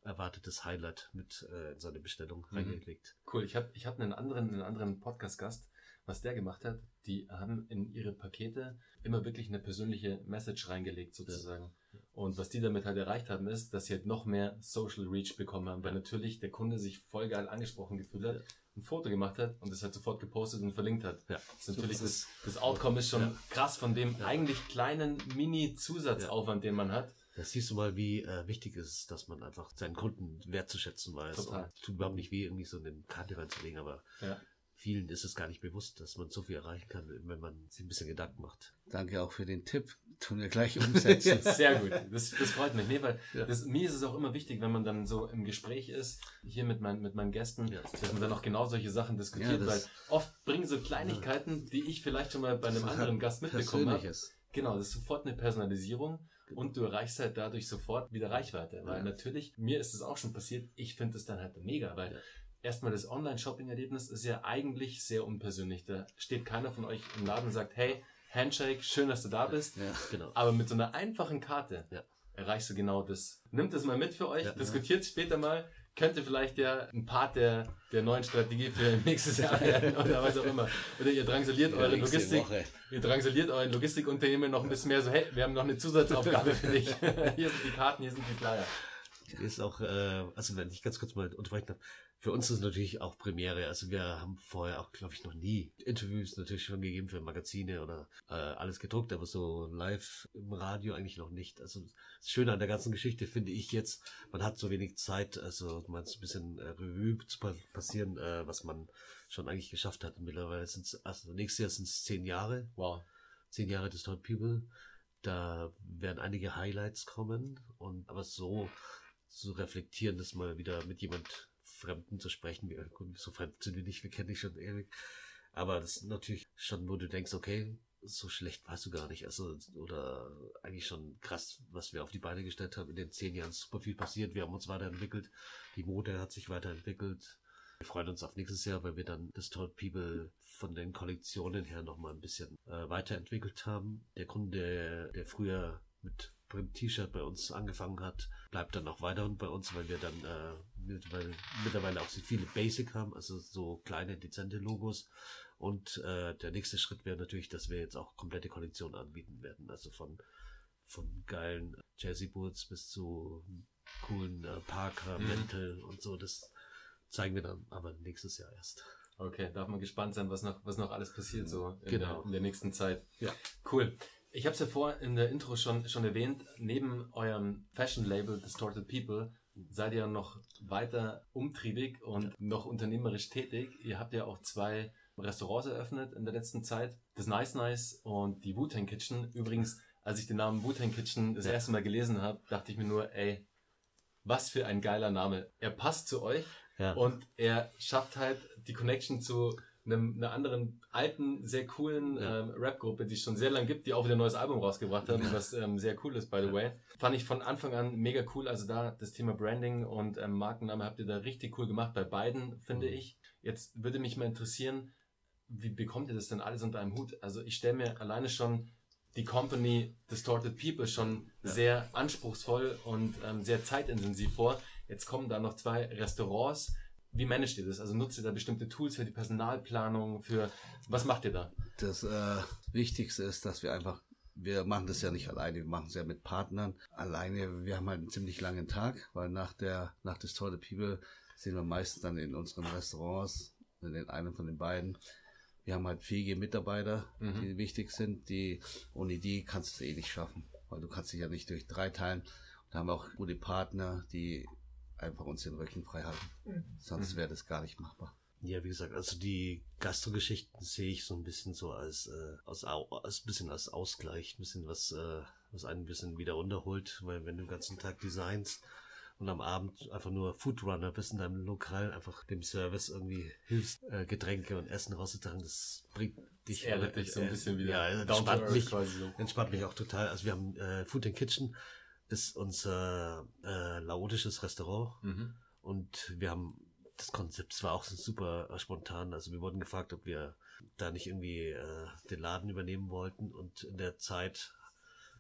unerwartetes Highlight mit äh, in seine Bestellung Mhm. reingelegt. Cool, ich habe ich hab einen anderen, einen anderen Podcast-Gast, was der gemacht hat, die haben in ihre Pakete immer wirklich eine persönliche Message reingelegt sozusagen. Und was die damit halt erreicht haben, ist, dass sie halt noch mehr Social Reach bekommen haben, weil natürlich der Kunde sich voll geil angesprochen gefühlt hat, Ja. ein Foto gemacht hat und es halt sofort gepostet und verlinkt hat. Ja. Das, ist natürlich So das, das Outcome ist schon Ja. krass von dem Ja. eigentlich kleinen Mini-Zusatzaufwand, den man hat. Da siehst du mal, wie äh, wichtig es ist, dass man einfach seinen Kunden wertzuschätzen weiß. Total. Und tut überhaupt nicht weh, irgendwie so eine Karte reinzulegen, aber Ja. Vielen ist es gar nicht bewusst, dass man so viel erreichen kann, wenn man sich ein bisschen Gedanken macht. Danke auch für den Tipp. Tun wir gleich umsetzen. Sehr gut. Das, das freut mich. Nee, weil Ja. das, mir ist es auch immer wichtig, wenn man dann so im Gespräch ist, hier mit, mein, mit meinen Gästen, Ja. dass man dann auch genau solche Sachen diskutiert, Ja, weil oft bringen so Kleinigkeiten, die ich vielleicht schon mal bei einem anderen halt Gast mitbekommen habe. Genau, das ist sofort eine Personalisierung und du erreichst halt dadurch sofort wieder Reichweite. Weil Ja. natürlich, mir ist es auch schon passiert, ich finde es dann halt mega, weil Ja. Erstmal das Online-Shopping-Erlebnis ist ja eigentlich sehr unpersönlich. Da steht keiner von euch im Laden und sagt, hey, Handshake, schön, dass du da bist. Ja. Genau. Aber mit so einer einfachen Karte Ja. erreichst du genau das. Nimmt das mal mit für euch, Ja. diskutiert später mal. Könnte vielleicht ja ein Part der, der neuen Strategie für nächstes Jahr werden oder was auch immer. Oder ihr drangsaliert eure Logistik, ihr drangsaliert euer Logistikunternehmen noch ein bisschen mehr so, hey, wir haben noch eine Zusatzaufgabe für dich. hier sind die Karten, hier sind die Flyer. Ist auch, äh, also wenn ich ganz kurz mal unterbrechen darf, für uns ist es natürlich auch Premiere. Also wir haben vorher auch, glaube ich, noch nie Interviews natürlich schon gegeben für Magazine oder äh, alles gedruckt, aber so live im Radio eigentlich noch nicht. Also das Schöne an der ganzen Geschichte finde ich jetzt, man hat so wenig Zeit, also mal so ein bisschen äh, Revue zu pa- passieren, äh, was man schon eigentlich geschafft hat. Mittlerweile sind es, also nächstes Jahr sind es zehn Jahre, Wow. zehn Jahre des Todd People. Da werden einige Highlights kommen und aber so so reflektieren, das mal wieder mit jemand Fremden zu sprechen. Wir, gut, so fremd sind wir nicht, wir kennen dich schon ewig. Aber das ist natürlich schon, wo du denkst, okay, so schlecht warst du gar nicht. Also, oder eigentlich schon krass, was wir auf die Beine gestellt haben. In den zehn Jahren ist super viel passiert. Wir haben uns weiterentwickelt. Die Mode hat sich weiterentwickelt. Wir freuen uns auf nächstes Jahr, weil wir dann das Told People von den Kollektionen her nochmal ein bisschen äh, weiterentwickelt haben. Der Kunde, der früher mit Print-T-Shirt bei uns angefangen hat, bleibt dann auch weiterhin bei uns, weil wir dann äh, mit, weil mittlerweile auch so viele Basic haben, also so kleine, dezente Logos. Und äh, der nächste Schritt wäre natürlich, dass wir jetzt auch komplette Kollektionen anbieten werden. Also von, von geilen Jazzy Boots bis zu coolen äh, Parker, Mhm. Mäntel und so. Das zeigen wir dann aber nächstes Jahr erst. Okay, darf man gespannt sein, was noch, was noch alles passiert so in, Genau. der, in der nächsten Zeit. Ja. Cool. Ich habe es ja vor in der Intro schon, schon erwähnt, neben eurem Fashion-Label Distorted People seid ihr noch weiter umtriebig und noch unternehmerisch tätig. Ihr habt ja auch zwei Restaurants eröffnet in der letzten Zeit. Das Nice Nice und die Wu-Tang Kitchen. Übrigens, als ich den Namen Wu-Tang Kitchen das Ja. erste Mal gelesen habe, dachte ich mir nur, ey, was für ein geiler Name. Er passt zu euch. Ja. Und er schafft halt die Connection zu einem, einer anderen alten, sehr coolen Ja. ähm, Rap-Gruppe, die es schon sehr lange gibt, die auch wieder ein neues Album rausgebracht haben, was ähm, sehr cool ist, by the way. Fand ich von Anfang an mega cool. Also da das Thema Branding und ähm, Markenname habt ihr da richtig cool gemacht, bei beiden, finde Mhm. ich. Jetzt würde mich mal interessieren, wie bekommt ihr das denn alles unter einem Hut? Also ich stelle mir alleine schon die Company Distorted People schon Ja. sehr anspruchsvoll und ähm, sehr zeitintensiv vor. Jetzt kommen da noch zwei Restaurants. Wie managt ihr das? Also nutzt ihr da bestimmte Tools für die Personalplanung? Für was macht ihr da? Das äh, Wichtigste ist, dass wir einfach, wir machen das ja nicht alleine, wir machen es ja mit Partnern. Alleine, wir haben halt einen ziemlich langen Tag, weil nach der, nach des Tour de People sind wir meistens dann in unseren Restaurants, in den einen von den beiden. Wir haben halt fähige Mitarbeiter, Mhm. die wichtig sind, die, ohne die kannst du es eh nicht schaffen, weil du kannst dich ja nicht durch drei teilen. Und haben auch gute Partner, die einfach uns den Rücken frei halten. Sonst Mhm. wäre das gar nicht machbar. Ja, wie gesagt, also die Gastro-Geschichten sehe ich so ein bisschen so als, äh, als, als bisschen als Ausgleich, ein bisschen was, äh, was einen ein bisschen wieder runterholt, weil wenn du den ganzen Tag designst und am Abend einfach nur Foodrunner bist in deinem Lokal, einfach dem Service irgendwie hilfst, äh, Getränke und Essen rauszutragen, das bringt dich, Das erdet dich so ein äh, bisschen wieder Ja, entspannt mich, quasi so. entspannt mich auch total. Also wir haben äh, Food in Kitchen ist unser äh, laotisches Restaurant. Mhm. Und wir haben das Konzept war auch super spontan. Also wir wurden gefragt, ob wir da nicht irgendwie äh, den Laden übernehmen wollten. Und in der Zeit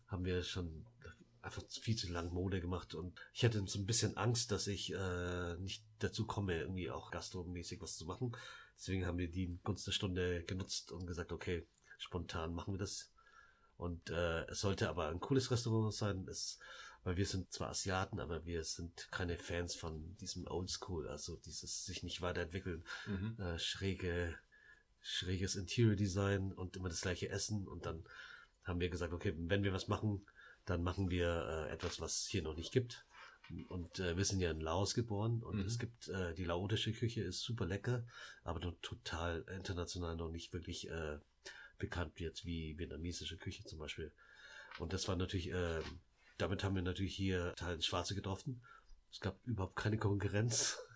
haben wir schon einfach viel zu lang Mode gemacht. Und ich hatte so ein bisschen Angst, dass ich äh, nicht dazu komme, irgendwie auch gastromäßig was zu machen. Deswegen haben wir die Gunst der Stunde genutzt und gesagt, okay, spontan machen wir das. Und äh, es sollte aber ein cooles Restaurant sein. Es, weil wir sind zwar Asiaten, aber wir sind keine Fans von diesem Oldschool, also dieses sich nicht weiterentwickeln, Mhm. äh, schräge, schräges Interior Design und immer das gleiche Essen. Und dann haben wir gesagt, okay, wenn wir was machen, dann machen wir äh, etwas, was hier noch nicht gibt. Und äh, wir sind ja in Laos geboren und Mhm. es gibt äh, die laotische Küche ist super lecker, aber total international noch nicht wirklich äh, bekannt jetzt wie vietnamesische Küche zum Beispiel. Und das war natürlich, äh, damit haben wir natürlich hier ins Schwarze getroffen. Es gab überhaupt keine Konkurrenz.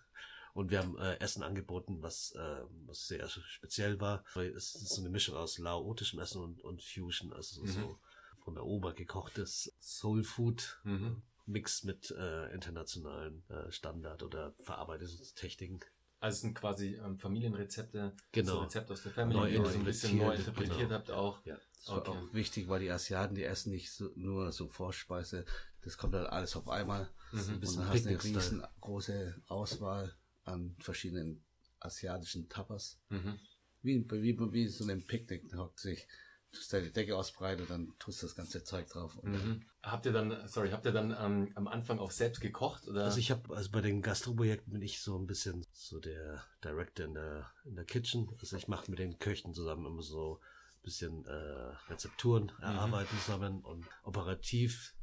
Und wir haben äh, Essen angeboten, was, äh, was sehr speziell war. Es ist so eine Mischung aus laotischem Essen und, und Fusion, also Mhm. so von der Oma gekochtes Soul Food. Mhm. Mix mit äh, internationalen äh, Standard- oder Verarbeitungstechniken. Also es sind quasi ähm, Familienrezepte, Genau. so Rezepte aus der Family, Neu die ihr so ein bisschen neu interpretiert, interpretiert genau. habt auch. Ja. Das war Okay. auch wichtig, weil die Asiaten, die essen nicht so, nur so Vorspeise. Das kommt dann alles auf einmal. Mhm. Ein Und dann hast du eine riesengroße Auswahl an verschiedenen asiatischen Tapas. Mhm. Wie, wie, wie so ein Picknick. Da hockt sich, tust deine Decke ausbreitet, dann tust du das ganze Zeug drauf. Mhm. Habt ihr dann, sorry, habt ihr dann ähm, am Anfang auch selbst gekocht oder? Also ich habe, also bei den Gastroprojekten bin ich so ein bisschen so der Director in der, in der Kitchen. Also ich mache mit den Köchen zusammen immer so ein bisschen äh, Rezepturen erarbeiten zusammen und operativ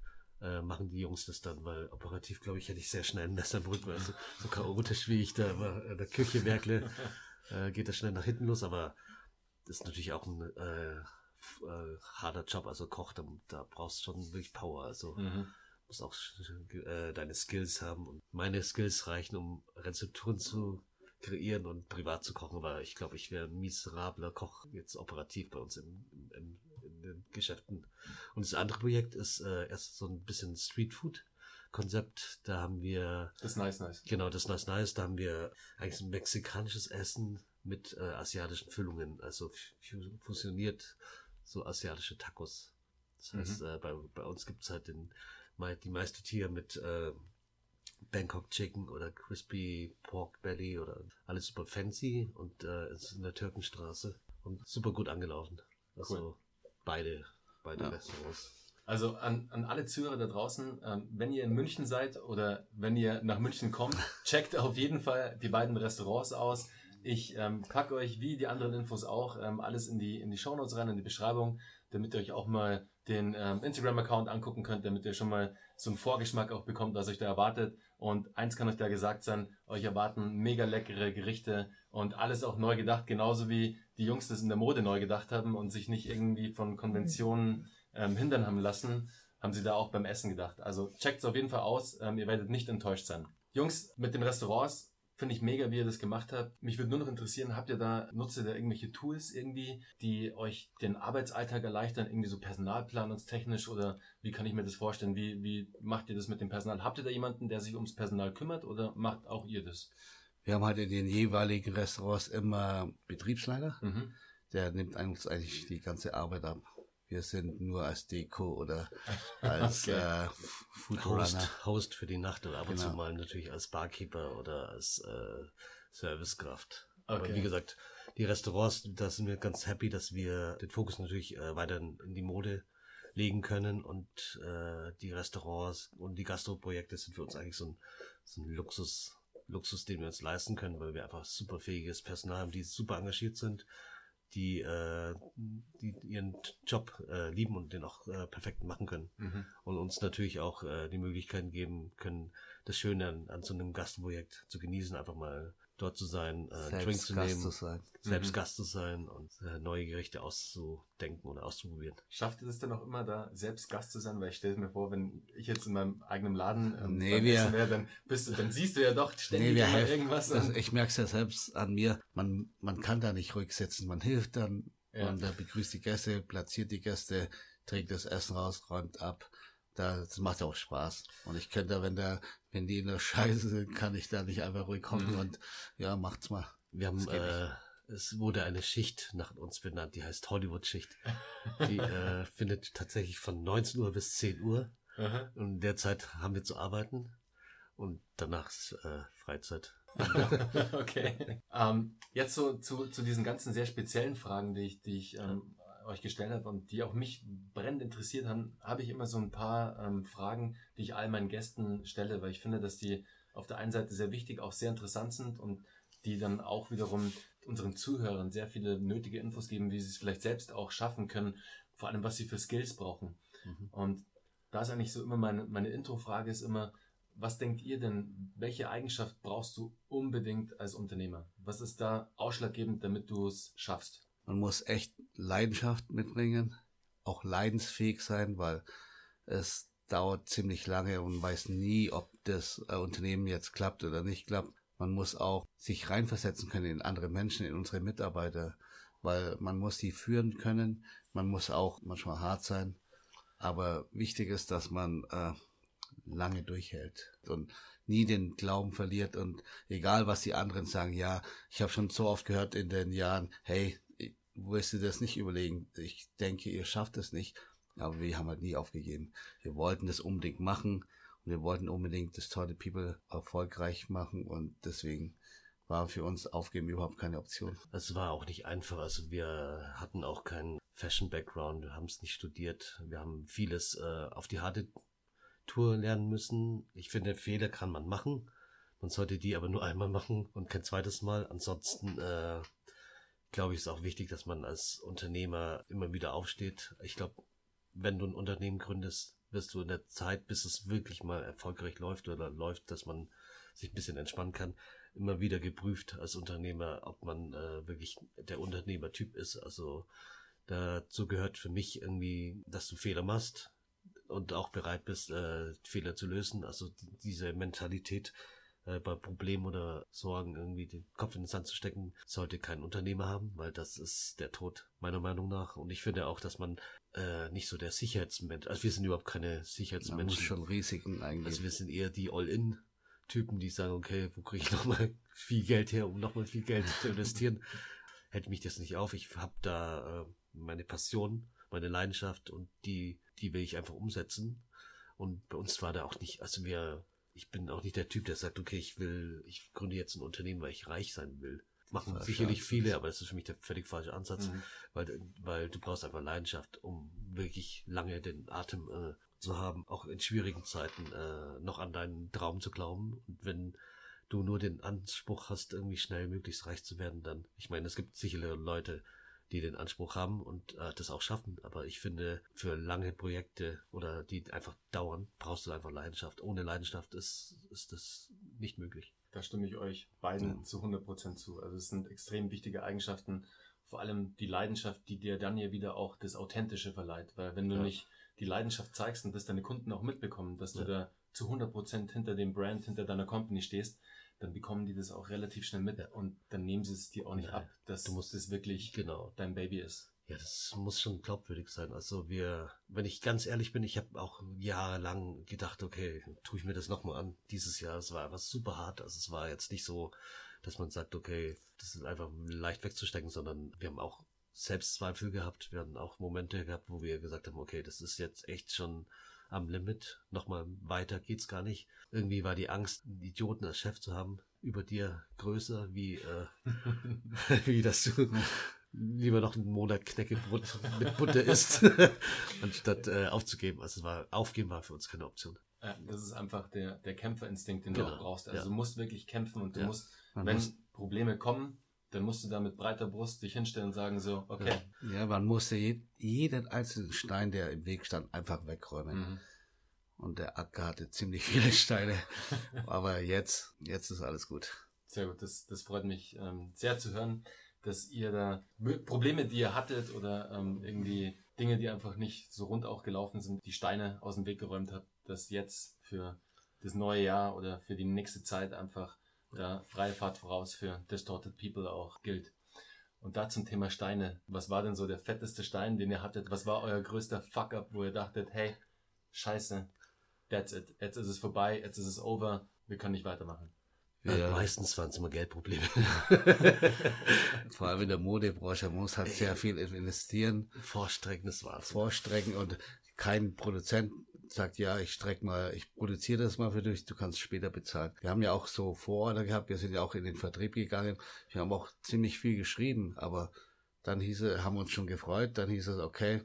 äh, machen die Jungs das dann, weil operativ, glaube ich, hätte ich sehr schnell in Nesselbrück, weil so, so chaotisch wie ich da immer in der Küche werkle, äh, geht das schnell nach hinten los, aber das ist natürlich auch ein äh, äh, harter Job, also Koch, da, da brauchst du schon wirklich Power, also mhm. musst auch äh, deine Skills haben und meine Skills reichen, um Rezepturen zu kreieren und privat zu kochen, aber ich glaube, ich wäre ein miserabler Koch jetzt operativ bei uns im, im, in den Geschäften. Und das andere Projekt ist äh, erst so ein bisschen Streetfood. Konzept, da haben wir. Das nice, nice. Genau, das nice, nice. Da haben wir eigentlich ein mexikanisches Essen mit äh, asiatischen Füllungen, also fusioniert so asiatische Tacos. Das heißt, mhm. äh, bei, bei uns gibt's halt den, die meiste Tier mit äh, Bangkok Chicken oder Crispy Pork Belly oder alles super fancy und äh, ist in der Türkenstraße und super gut angelaufen. Also cool. beide, beide ja. Restaurants. Also an, an alle Zuhörer da draußen, ähm, wenn ihr in München seid oder wenn ihr nach München kommt, checkt auf jeden Fall die beiden Restaurants aus. Ich ähm, packe euch, wie die anderen Infos auch, ähm, alles in die, in die Shownotes rein, in die Beschreibung, damit ihr euch auch mal den ähm, Instagram-Account angucken könnt, damit ihr schon mal so einen Vorgeschmack auch bekommt, was euch da erwartet. Und eins kann euch da gesagt sein, euch erwarten mega leckere Gerichte und alles auch neu gedacht, genauso wie die Jungs das in der Mode neu gedacht haben und sich nicht irgendwie von Konventionen ähm, hindern haben lassen, haben sie da auch beim Essen gedacht. Also checkt es auf jeden Fall aus, ähm, ihr werdet nicht enttäuscht sein. Jungs, mit den Restaurants Finde ich mega, wie ihr das gemacht habt. Mich würde nur noch interessieren, habt ihr da, nutzt ihr da irgendwelche Tools irgendwie, die euch den Arbeitsalltag erleichtern, irgendwie so personalplanungstechnisch oder wie kann ich mir das vorstellen? Wie, wie macht ihr das mit dem Personal? Habt ihr da jemanden, der sich ums Personal kümmert oder macht auch ihr das? Wir haben halt in den jeweiligen Restaurants immer Betriebsleiter. Mhm. Der nimmt eigentlich die ganze Arbeit ab. Wir sind nur als Deko oder als okay. äh, Host, Host für die Nacht oder ab und genau. zu mal natürlich als Barkeeper oder als äh, Servicekraft. Okay. Aber wie gesagt, die Restaurants, da sind wir ganz happy, dass wir den Fokus natürlich äh, weiter in die Mode legen können und äh, die Restaurants und die Gastroprojekte sind für uns eigentlich so ein, so ein Luxus, Luxus, den wir uns leisten können, weil wir einfach super fähiges Personal haben, die super engagiert sind die, äh, die ihren Job äh, lieben und den auch äh, perfekt machen können. Mhm. Und uns natürlich auch äh, die Möglichkeiten geben können, das Schöne an, an so einem Gastprojekt zu genießen, einfach mal dort zu sein, äh, selbst Drink zu Gast nehmen, zu sein. selbst mhm. Gast zu sein und äh, neue Gerichte auszudenken oder auszuprobieren. Schafft ihr es dann auch immer da, selbst Gast zu sein? Weil ich stelle mir vor, wenn ich jetzt in meinem eigenen Laden ähm, nee, wir, wäre, dann bist du, dann siehst du ja doch ständig nee, wir helfen, irgendwas. Das, ich merke es ja selbst an mir. Man, man kann da nicht ruhig sitzen. Man hilft dann, ja. man da begrüßt die Gäste, platziert die Gäste, trägt das Essen raus, räumt ab das macht auch Spaß. Und ich könnte, wenn der, wenn die in der Scheiße sind, kann ich da nicht einfach ruhig kommen mhm. und ja, macht's mal. Wir haben, äh, es wurde eine Schicht nach uns benannt, die heißt Hollywood-Schicht. Die äh, findet tatsächlich von 19 Uhr bis 10 Uhr. Aha. Und derzeit haben wir zu arbeiten und danach ist äh, Freizeit. okay. Ähm, jetzt so zu, zu diesen ganzen sehr speziellen Fragen, die ich, die ich ähm, euch gestellt habe und die auch mich brennend interessiert haben, habe ich immer so ein paar ähm, Fragen, die ich all meinen Gästen stelle, weil ich finde, dass die auf der einen Seite sehr wichtig, auch sehr interessant sind und die dann auch wiederum unseren Zuhörern sehr viele nötige Infos geben, wie sie es vielleicht selbst auch schaffen können, vor allem was sie für Skills brauchen. Mhm. Und da ist eigentlich so immer meine, meine Intro-Frage ist immer, was denkt ihr denn, welche Eigenschaft brauchst du unbedingt als Unternehmer? Was ist da ausschlaggebend, damit du es schaffst? Man muss echt Leidenschaft mitbringen, auch leidensfähig sein, weil es dauert ziemlich lange und weiß nie, ob das äh, Unternehmen jetzt klappt oder nicht klappt. Man muss auch sich reinversetzen können in andere Menschen, in unsere Mitarbeiter, weil man muss sie führen können. Man muss auch manchmal hart sein. Aber wichtig ist, dass man äh, lange durchhält und nie den Glauben verliert und egal was die anderen sagen, ja, ich habe schon so oft gehört in den Jahren, hey, wirst du das nicht überlegen. Ich denke, ihr schafft es nicht. Aber wir haben halt nie aufgegeben. Wir wollten das unbedingt machen und wir wollten unbedingt das Tolle People erfolgreich machen und deswegen war für uns Aufgeben überhaupt keine Option. Es war auch nicht einfach. Also wir hatten auch keinen Fashion-Background, wir haben es nicht studiert. Wir haben vieles äh, auf die harte Tour lernen müssen. Ich finde, Fehler kann man machen. Man sollte die aber nur einmal machen und kein zweites Mal. Ansonsten äh, glaube ich, ist auch wichtig, dass man als Unternehmer immer wieder aufsteht. Ich glaube, wenn du ein Unternehmen gründest, wirst du in der Zeit, bis es wirklich mal erfolgreich läuft oder läuft, dass man sich ein bisschen entspannen kann, immer wieder geprüft als Unternehmer, ob man äh, wirklich der Unternehmertyp ist. Also dazu gehört für mich irgendwie, dass du Fehler machst und auch bereit bist, äh, Fehler zu lösen. Also diese Mentalität äh, bei Problemen oder Sorgen irgendwie den Kopf in den Sand zu stecken, sollte kein Unternehmer haben, weil das ist der Tod meiner Meinung nach. Und ich finde auch, dass man äh, nicht so der Sicherheitsmensch, also wir sind überhaupt keine Sicherheitsmenschen. Man muss schon Risiken eigentlich. Also wir sind eher die All-In-Typen, die sagen, okay, wo kriege ich nochmal viel Geld her, um nochmal viel Geld zu investieren. Hält mich das nicht auf. Ich habe da äh, meine Passion, meine Leidenschaft und die, die will ich einfach umsetzen. Und bei uns war da auch nicht, also wir ich bin auch nicht der Typ, der sagt, okay, ich will, ich gründe jetzt ein Unternehmen, weil ich reich sein will. Machen sicherlich Ansatz. viele, aber das ist für mich der völlig falsche Ansatz, mhm. weil, weil du brauchst einfach Leidenschaft, um wirklich lange den Atem äh, zu haben, auch in schwierigen Zeiten äh, noch an deinen Traum zu glauben. Und wenn du nur den Anspruch hast, irgendwie schnell möglichst reich zu werden, dann, ich meine, es gibt sicherlich Leute, die den Anspruch haben und äh, das auch schaffen. Aber ich finde, für lange Projekte oder die einfach dauern, brauchst du einfach Leidenschaft. Ohne Leidenschaft ist, ist das nicht möglich. Da stimme ich euch beiden ja. zu 100 Prozent zu. Also es sind extrem wichtige Eigenschaften. Vor allem die Leidenschaft, die dir dann ja wieder auch das Authentische verleiht. Weil wenn du ja. nicht die Leidenschaft zeigst und das deine Kunden auch mitbekommen, dass du da zu 100 Prozent hinter dem Brand, hinter deiner Company stehst, dann bekommen die das auch relativ schnell mit ja. und dann nehmen sie es dir auch nicht Nein, ab, dass du musst, das wirklich genau. dein Baby ist. Ja, das muss schon glaubwürdig sein. Also wir, wenn ich ganz ehrlich bin, ich habe auch jahrelang gedacht, okay, tue ich mir das nochmal an. Dieses Jahr, es war einfach super hart. Also es war jetzt nicht so, dass man sagt, okay, das ist einfach leicht wegzustecken, sondern wir haben auch Selbstzweifel gehabt. Wir hatten auch Momente gehabt, wo wir gesagt haben, okay, das ist jetzt echt schon am Limit. Nochmal weiter geht's gar nicht. Irgendwie war die Angst, einen Idioten als Chef zu haben, über dir größer, wie, äh, wie das du lieber noch einen Monat Knäckebrot mit Butter isst, anstatt äh, aufzugeben. Also es war, aufgeben war für uns keine Option. Ja, das ist einfach der, der Kämpferinstinkt, den genau. du auch brauchst. Also ja. du musst wirklich kämpfen und du ja. musst, Man wenn muss Probleme kommen, dann musst du da mit breiter Brust dich hinstellen und sagen so, okay. Ja, man musste jeden einzelnen Stein, der im Weg stand, einfach wegräumen. Mhm. Und der Acker hatte ziemlich viele Steine. Aber jetzt, jetzt ist alles gut. Sehr gut, das, das freut mich ähm, sehr zu hören, dass ihr da Probleme, die ihr hattet oder ähm, irgendwie Dinge, die einfach nicht so rund auch gelaufen sind, die Steine aus dem Weg geräumt habt, dass jetzt für das neue Jahr oder für die nächste Zeit einfach da freie Fahrt voraus für Distorted People auch gilt. Und da zum Thema Steine. Was war denn so der fetteste Stein, den ihr hattet? Was war euer größter Fuck-up, wo ihr dachtet, hey, scheiße, that's it. Jetzt ist es vorbei, jetzt ist es over, wir können nicht weitermachen. Ja, ja. meistens waren es immer Geldprobleme. Vor allem in der Modebranche muss halt sehr viel investieren. Vorstrecken, das war's. Vorstrecken und kein Produzent sagt, ja, ich streck mal, ich produziere das mal für dich, du kannst später bezahlen. Wir haben ja auch so Vororder gehabt, wir sind ja auch in den Vertrieb gegangen, wir haben auch ziemlich viel geschrieben, aber dann hieß es, haben uns schon gefreut, dann hieß es, okay,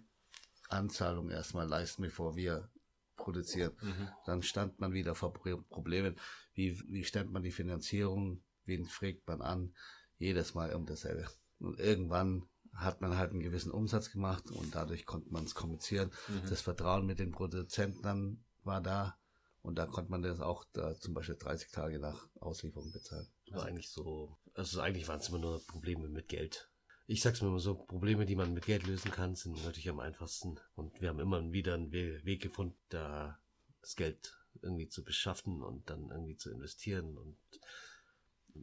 Anzahlung erstmal leisten, bevor wir produzieren. Mhm. Dann stand man wieder vor Problemen, wie, wie stellt man die Finanzierung, wen fragt man an, jedes Mal um dasselbe. Und irgendwann hat man halt einen gewissen Umsatz gemacht und dadurch konnte man es kommunizieren. Mhm. Das Vertrauen mit den Produzenten war da und da konnte man das auch da zum Beispiel 30 Tage nach Auslieferung bezahlen. Das war eigentlich so, also eigentlich waren es immer nur Probleme mit Geld. Ich sag's mir immer so, Probleme, die man mit Geld lösen kann, sind natürlich am einfachsten. Und wir haben immer wieder einen Weg gefunden, da das Geld irgendwie zu beschaffen und dann irgendwie zu investieren. Und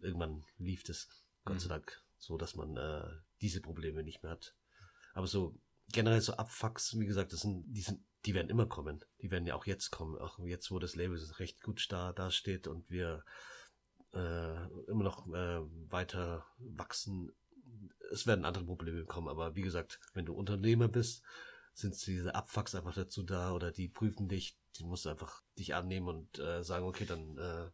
irgendwann lief es, Gott sei mhm. Dank, so dass man äh, diese Probleme nicht mehr hat. Aber so generell so Abfucks, wie gesagt, das sind, die sind, die werden immer kommen. Die werden ja auch jetzt kommen. Auch jetzt, wo das Label recht gut da, da steht und wir äh, immer noch äh, weiter wachsen. Es werden andere Probleme kommen, aber wie gesagt, wenn du Unternehmer bist, sind diese Abfucks einfach dazu da oder die prüfen dich, die musst du einfach dich annehmen und äh, sagen, okay, dann äh,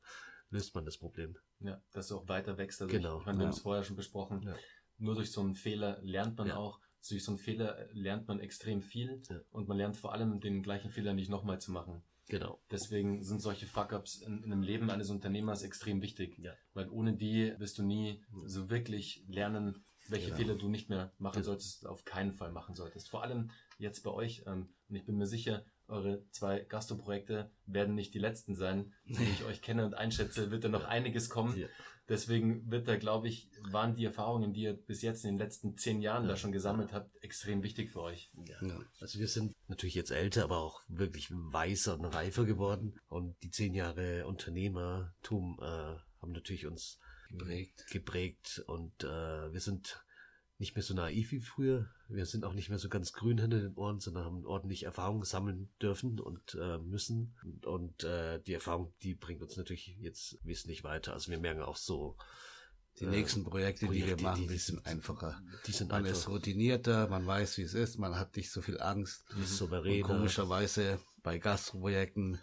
löst man das Problem. Ja, dass du auch weiter wächst. Also genau. Ich, meine, wir haben es vorher schon besprochen. Ja nur durch so einen Fehler lernt man ja. auch. Durch so einen Fehler lernt man extrem viel ja. und man lernt vor allem den gleichen Fehler nicht nochmal zu machen. Genau. Deswegen sind solche Fuck-ups in, in, einem Leben eines Unternehmers extrem wichtig. Ja. Weil ohne die wirst du nie so wirklich lernen, welche Genau. Fehler du nicht mehr machen solltest, auf keinen Fall machen solltest. Vor allem jetzt bei euch, ähm, und ich bin mir sicher, eure zwei Gastro-Projekte werden nicht die letzten sein. So wie ich euch kenne und einschätze, wird da noch einiges kommen. Ja. Deswegen wird da, glaube ich, waren die Erfahrungen, die ihr bis jetzt in den letzten zehn Jahren da schon gesammelt habt, extrem wichtig für euch. Ja. Ja. Also wir sind natürlich jetzt älter, aber auch wirklich weiser und reifer geworden. Und die zehn Jahre Unternehmertum äh, haben natürlich uns Geprägt. geprägt und äh, wir sind nicht mehr so naiv wie früher. Wir sind auch nicht mehr so ganz grün hinter den Ohren, sondern haben ordentlich Erfahrung sammeln dürfen und äh, müssen. Und, und äh, die Erfahrung, die bringt uns natürlich jetzt wesentlich weiter. Also wir merken auch so, Die äh, nächsten Projekte, die wir Projekte, machen, die- die, sind einfacher. die sind Man einfach ist routinierter, man weiß, wie es ist, man hat nicht so viel Angst. die ist Und souveräner. komischerweise bei Gastroprojekten,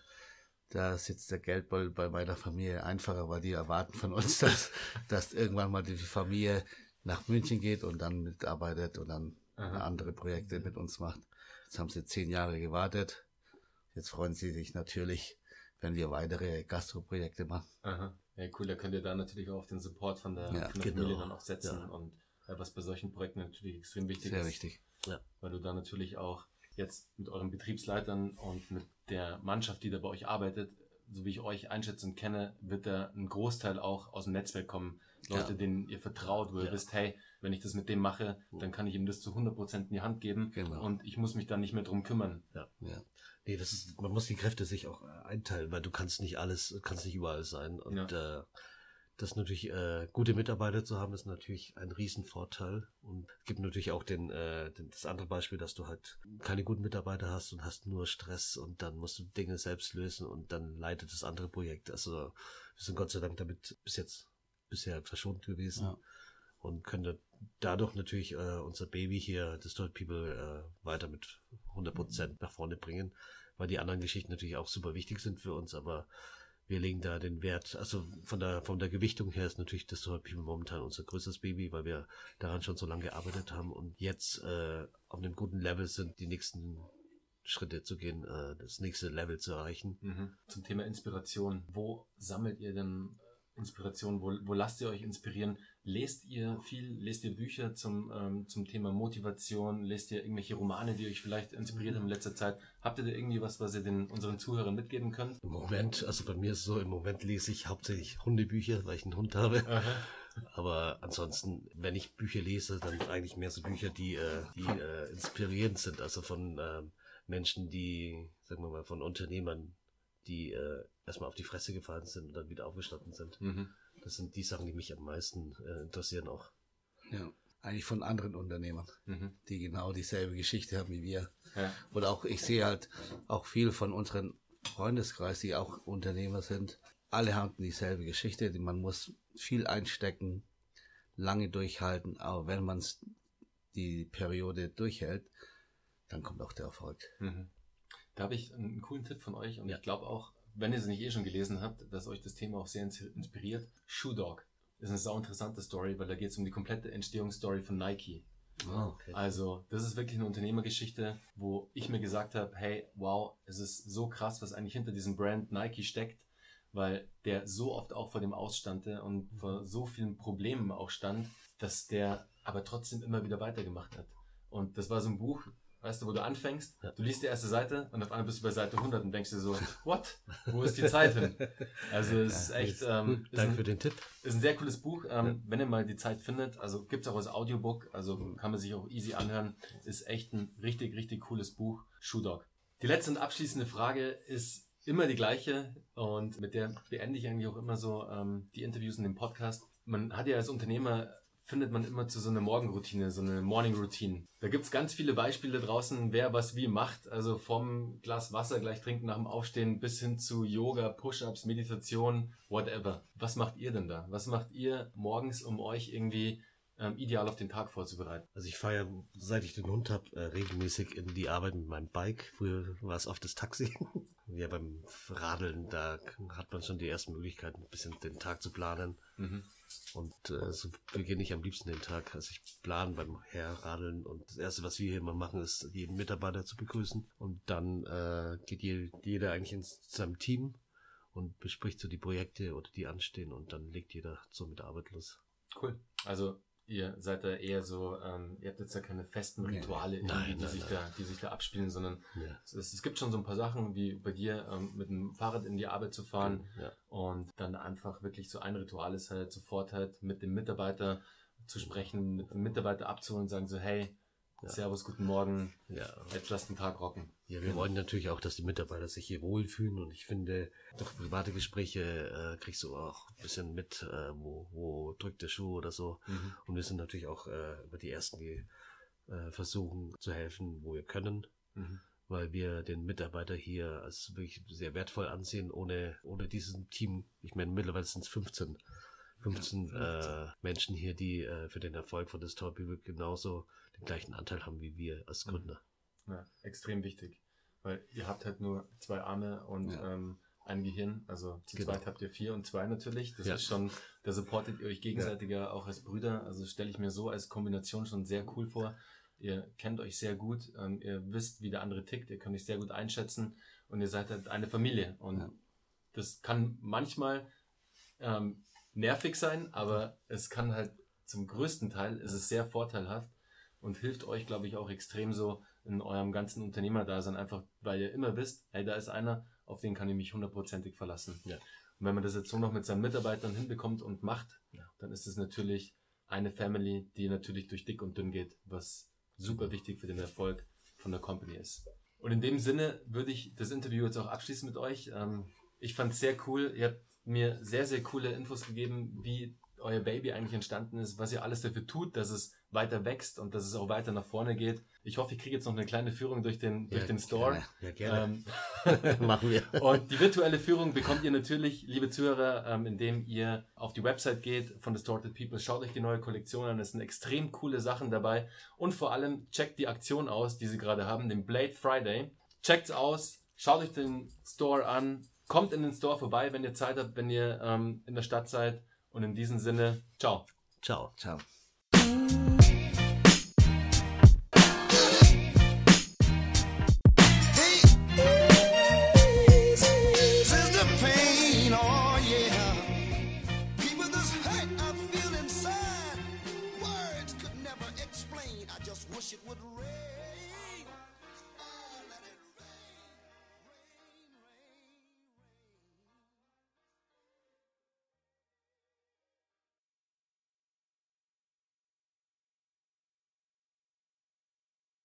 da sitzt der Geldbeutel bei meiner Familie einfacher, weil die erwarten von uns, dass, dass irgendwann mal die Familie nach München geht und dann mitarbeitet und dann Aha. andere Projekte mit uns macht. Jetzt haben sie zehn Jahre gewartet. Jetzt freuen sie sich natürlich, wenn wir weitere Gastroprojekte machen. Aha. Ja, cool, da könnt ihr da natürlich auch auf den Support von der, Ja, von der genau. Familie dann auch setzen. Ja. Und äh, was bei solchen Projekten natürlich extrem wichtig Sehr ist. wichtig. weil du da natürlich auch jetzt mit euren Betriebsleitern und mit der Mannschaft, die da bei euch arbeitet, so wie ich euch einschätze und kenne, wird da ein Großteil auch aus dem Netzwerk kommen. Leute, Ja. denen ihr vertraut, wo ihr Ja. wisst, hey, wenn ich das mit dem mache, dann kann ich ihm das zu 100% in die Hand geben Genau. und ich muss mich dann nicht mehr drum kümmern. Ja. Nee, das ist, man muss die Kräfte sich auch äh, einteilen, weil du kannst nicht alles, kannst nicht überall sein. Und äh, das natürlich, äh, gute Mitarbeiter zu haben, ist natürlich ein Riesenvorteil. Und es gibt natürlich auch den, äh, den, das andere Beispiel, dass du halt keine guten Mitarbeiter hast und hast nur Stress und dann musst du Dinge selbst lösen und dann leidet das andere Projekt. Also wir sind Gott sei Dank damit bis jetzt bisher verschont gewesen Ja. und können da- dadurch natürlich äh, unser Baby hier, das Total People, äh, weiter mit 100% nach vorne bringen, weil die anderen Geschichten natürlich auch super wichtig sind für uns, aber wir legen da den Wert, also von der, von der Gewichtung her ist natürlich das People momentan unser größtes Baby, weil wir daran schon so lange gearbeitet haben und jetzt äh, auf einem guten Level sind, die nächsten Schritte zu gehen, äh, das nächste Level zu erreichen. Mhm. Zum Thema Inspiration. Wo sammelt ihr denn Inspiration? Wo, wo lasst ihr euch inspirieren? Lest ihr viel? Lest ihr Bücher zum, ähm, zum Thema Motivation? Lest ihr irgendwelche Romane, die euch vielleicht inspiriert haben in letzter Zeit? Habt ihr da irgendwie was, was ihr den, unseren Zuhörern mitgeben könnt? Im Moment, also bei mir ist es so, im Moment lese ich hauptsächlich Hundebücher, weil ich einen Hund habe. Aber ansonsten, wenn ich Bücher lese, dann eigentlich mehr so Bücher, die, äh, die äh, inspirierend sind. Also von ähm, Menschen, die, sagen wir mal, von Unternehmern, die äh, erstmal auf die Fresse gefallen sind und dann wieder aufgestanden sind. Mhm. Das sind die Sachen, die mich am meisten äh, interessieren auch. Ja. Eigentlich von anderen Unternehmern, Mhm. die genau dieselbe Geschichte haben wie wir. Ja. Oder auch, ich sehe halt auch viel von unseren Freundeskreis, die auch Unternehmer sind. Alle haben dieselbe Geschichte. die- Man muss viel einstecken, lange durchhalten. Aber wenn man die Periode durchhält, dann kommt auch der Erfolg. Mhm. Da habe ich einen coolen Tipp von euch und Ja. ich glaube auch, wenn ihr es nicht eh schon gelesen habt, dass euch das Thema auch sehr ins- inspiriert. Shoe Dog ist eine sau interessante Story, weil da geht es um die komplette Entstehungsstory von Nike. Oh, okay. Also, das ist wirklich eine Unternehmergeschichte, wo ich mir gesagt habe, hey, wow, es ist so krass, was eigentlich hinter diesem Brand Nike steckt, weil der so oft auch vor dem Ausstande und vor so vielen Problemen auch stand, dass der aber trotzdem immer wieder weitergemacht hat. Und das war so ein Buch, weißt du, wo du anfängst, Ja. du liest die erste Seite und auf einmal bist du bei Seite 100 und denkst dir so, what? Wo ist die Zeit hin? Also, es ist echt, ähm, ist Danke ein- für den Tipp. ist ein sehr cooles Buch, ähm, wenn ihr mal die Zeit findet. Also gibt's auch als Audiobook, also kann man sich auch easy anhören. Ist echt ein richtig, richtig cooles Buch. Shoe Dog. Die letzte und abschließende Frage ist immer die gleiche und mit der beende ich eigentlich auch immer so ähm, die Interviews in dem Podcast. Man hat ja als Unternehmer findet man immer zu so einer Morgenroutine, so eine Morning Routine. Da gibt's ganz viele Beispiele draußen, wer was wie macht. Also vom Glas Wasser gleich trinken nach dem Aufstehen bis hin zu Yoga, Push-ups, Meditation, whatever. Was macht ihr denn da? Was macht ihr morgens, um euch irgendwie ähm, ideal auf den Tag vorzubereiten? Also ich fahre ja, seit ich den Hund habe, äh, regelmäßig in die Arbeit mit meinem Bike. Früher war es oft das Taxi. ja, beim Radeln, da hat man schon die ersten Möglichkeiten, ein bisschen den Tag zu planen. Mhm. Und äh, so beginne ich am liebsten den Tag. Also ich plane beim Herradeln und das Erste, was wir hier immer machen, ist, jeden Mitarbeiter zu begrüßen. Und dann äh, geht je, jeder eigentlich ins seinem Team und bespricht so die Projekte oder die anstehen und dann legt jeder so mit Arbeit los. Cool. Also ihr seid da eher so, ähm, ihr habt jetzt ja keine festen. Rituale, Nein, irgendwie, die, nein, sich nein. Da, die sich da abspielen, sondern Ja. es, es gibt schon so ein paar Sachen, wie bei dir, ähm, mit dem Fahrrad in die Arbeit zu fahren Ja. und dann einfach wirklich so ein Ritual ist halt sofort halt mit dem Mitarbeiter zu sprechen, mit dem Mitarbeiter abzuholen und sagen so, hey, Ja. Servus, guten Morgen, ja. jetzt lass den Tag rocken. Ja, wir wollen natürlich auch, dass die Mitarbeiter sich hier wohlfühlen und ich finde, durch private Gespräche äh, kriegst du auch ein bisschen mit, äh, wo, wo drückt der Schuh oder so. Und wir sind natürlich auch äh, über die Ersten, die äh, versuchen zu helfen, wo wir können, Mhm. weil wir den Mitarbeiter hier als wirklich sehr wertvoll ansehen, ohne, ohne diesem Team. Ich meine, mittlerweile sind es 15. 15 äh, Menschen hier, die äh, für den Erfolg von People genauso den gleichen Anteil haben wie wir als Gründer. Ja, extrem wichtig. Weil ihr habt halt nur zwei Arme und Ja. ähm, ein Gehirn. Also zu Genau. zweit habt ihr vier und zwei natürlich. Das Ja. ist schon, da supportet ihr euch gegenseitig ja auch als Brüder. Also stelle ich mir so als Kombination schon sehr cool vor. Ihr kennt euch sehr gut, ähm, ihr wisst, wie der andere tickt, ihr könnt euch sehr gut einschätzen und ihr seid halt eine Familie. Und Ja. das kann manchmal ähm, nervig sein, aber es kann halt zum größten Teil ist es sehr vorteilhaft und hilft euch, glaube ich, auch extrem so in eurem ganzen Unternehmerdasein, einfach weil ihr immer wisst, hey, da ist einer, auf den kann ich mich hundertprozentig verlassen. Ja. Und wenn man das jetzt so noch mit seinen Mitarbeitern hinbekommt und macht, Ja. dann ist es natürlich eine Family, die natürlich durch dick und dünn geht, was super wichtig für den Erfolg von der Company ist. Und in dem Sinne würde ich das Interview jetzt auch abschließen mit euch. Ähm, ich fand es sehr cool. Ihr habt mir sehr, sehr coole Infos gegeben, wie euer Baby eigentlich entstanden ist, was ihr alles dafür tut, dass es weiter wächst und dass es auch weiter nach vorne geht. Ich hoffe, ich kriege jetzt noch eine kleine Führung durch den, durch Ja, den Store. Ja, gerne. Ähm, Machen wir. und die virtuelle Führung bekommt ihr natürlich, liebe Zuhörer, ähm, indem ihr auf die Website geht von Distorted People. Schaut euch die neue Kollektion an. Es sind extrem coole Sachen dabei. Und vor allem checkt die Aktion aus, die sie gerade haben, den Blade Friday. Checkt's aus, schaut euch den Store an, kommt in den Store vorbei, wenn ihr Zeit habt, wenn ihr ähm, in der Stadt seid. Und in diesem Sinne, ciao. Ciao. Ciao.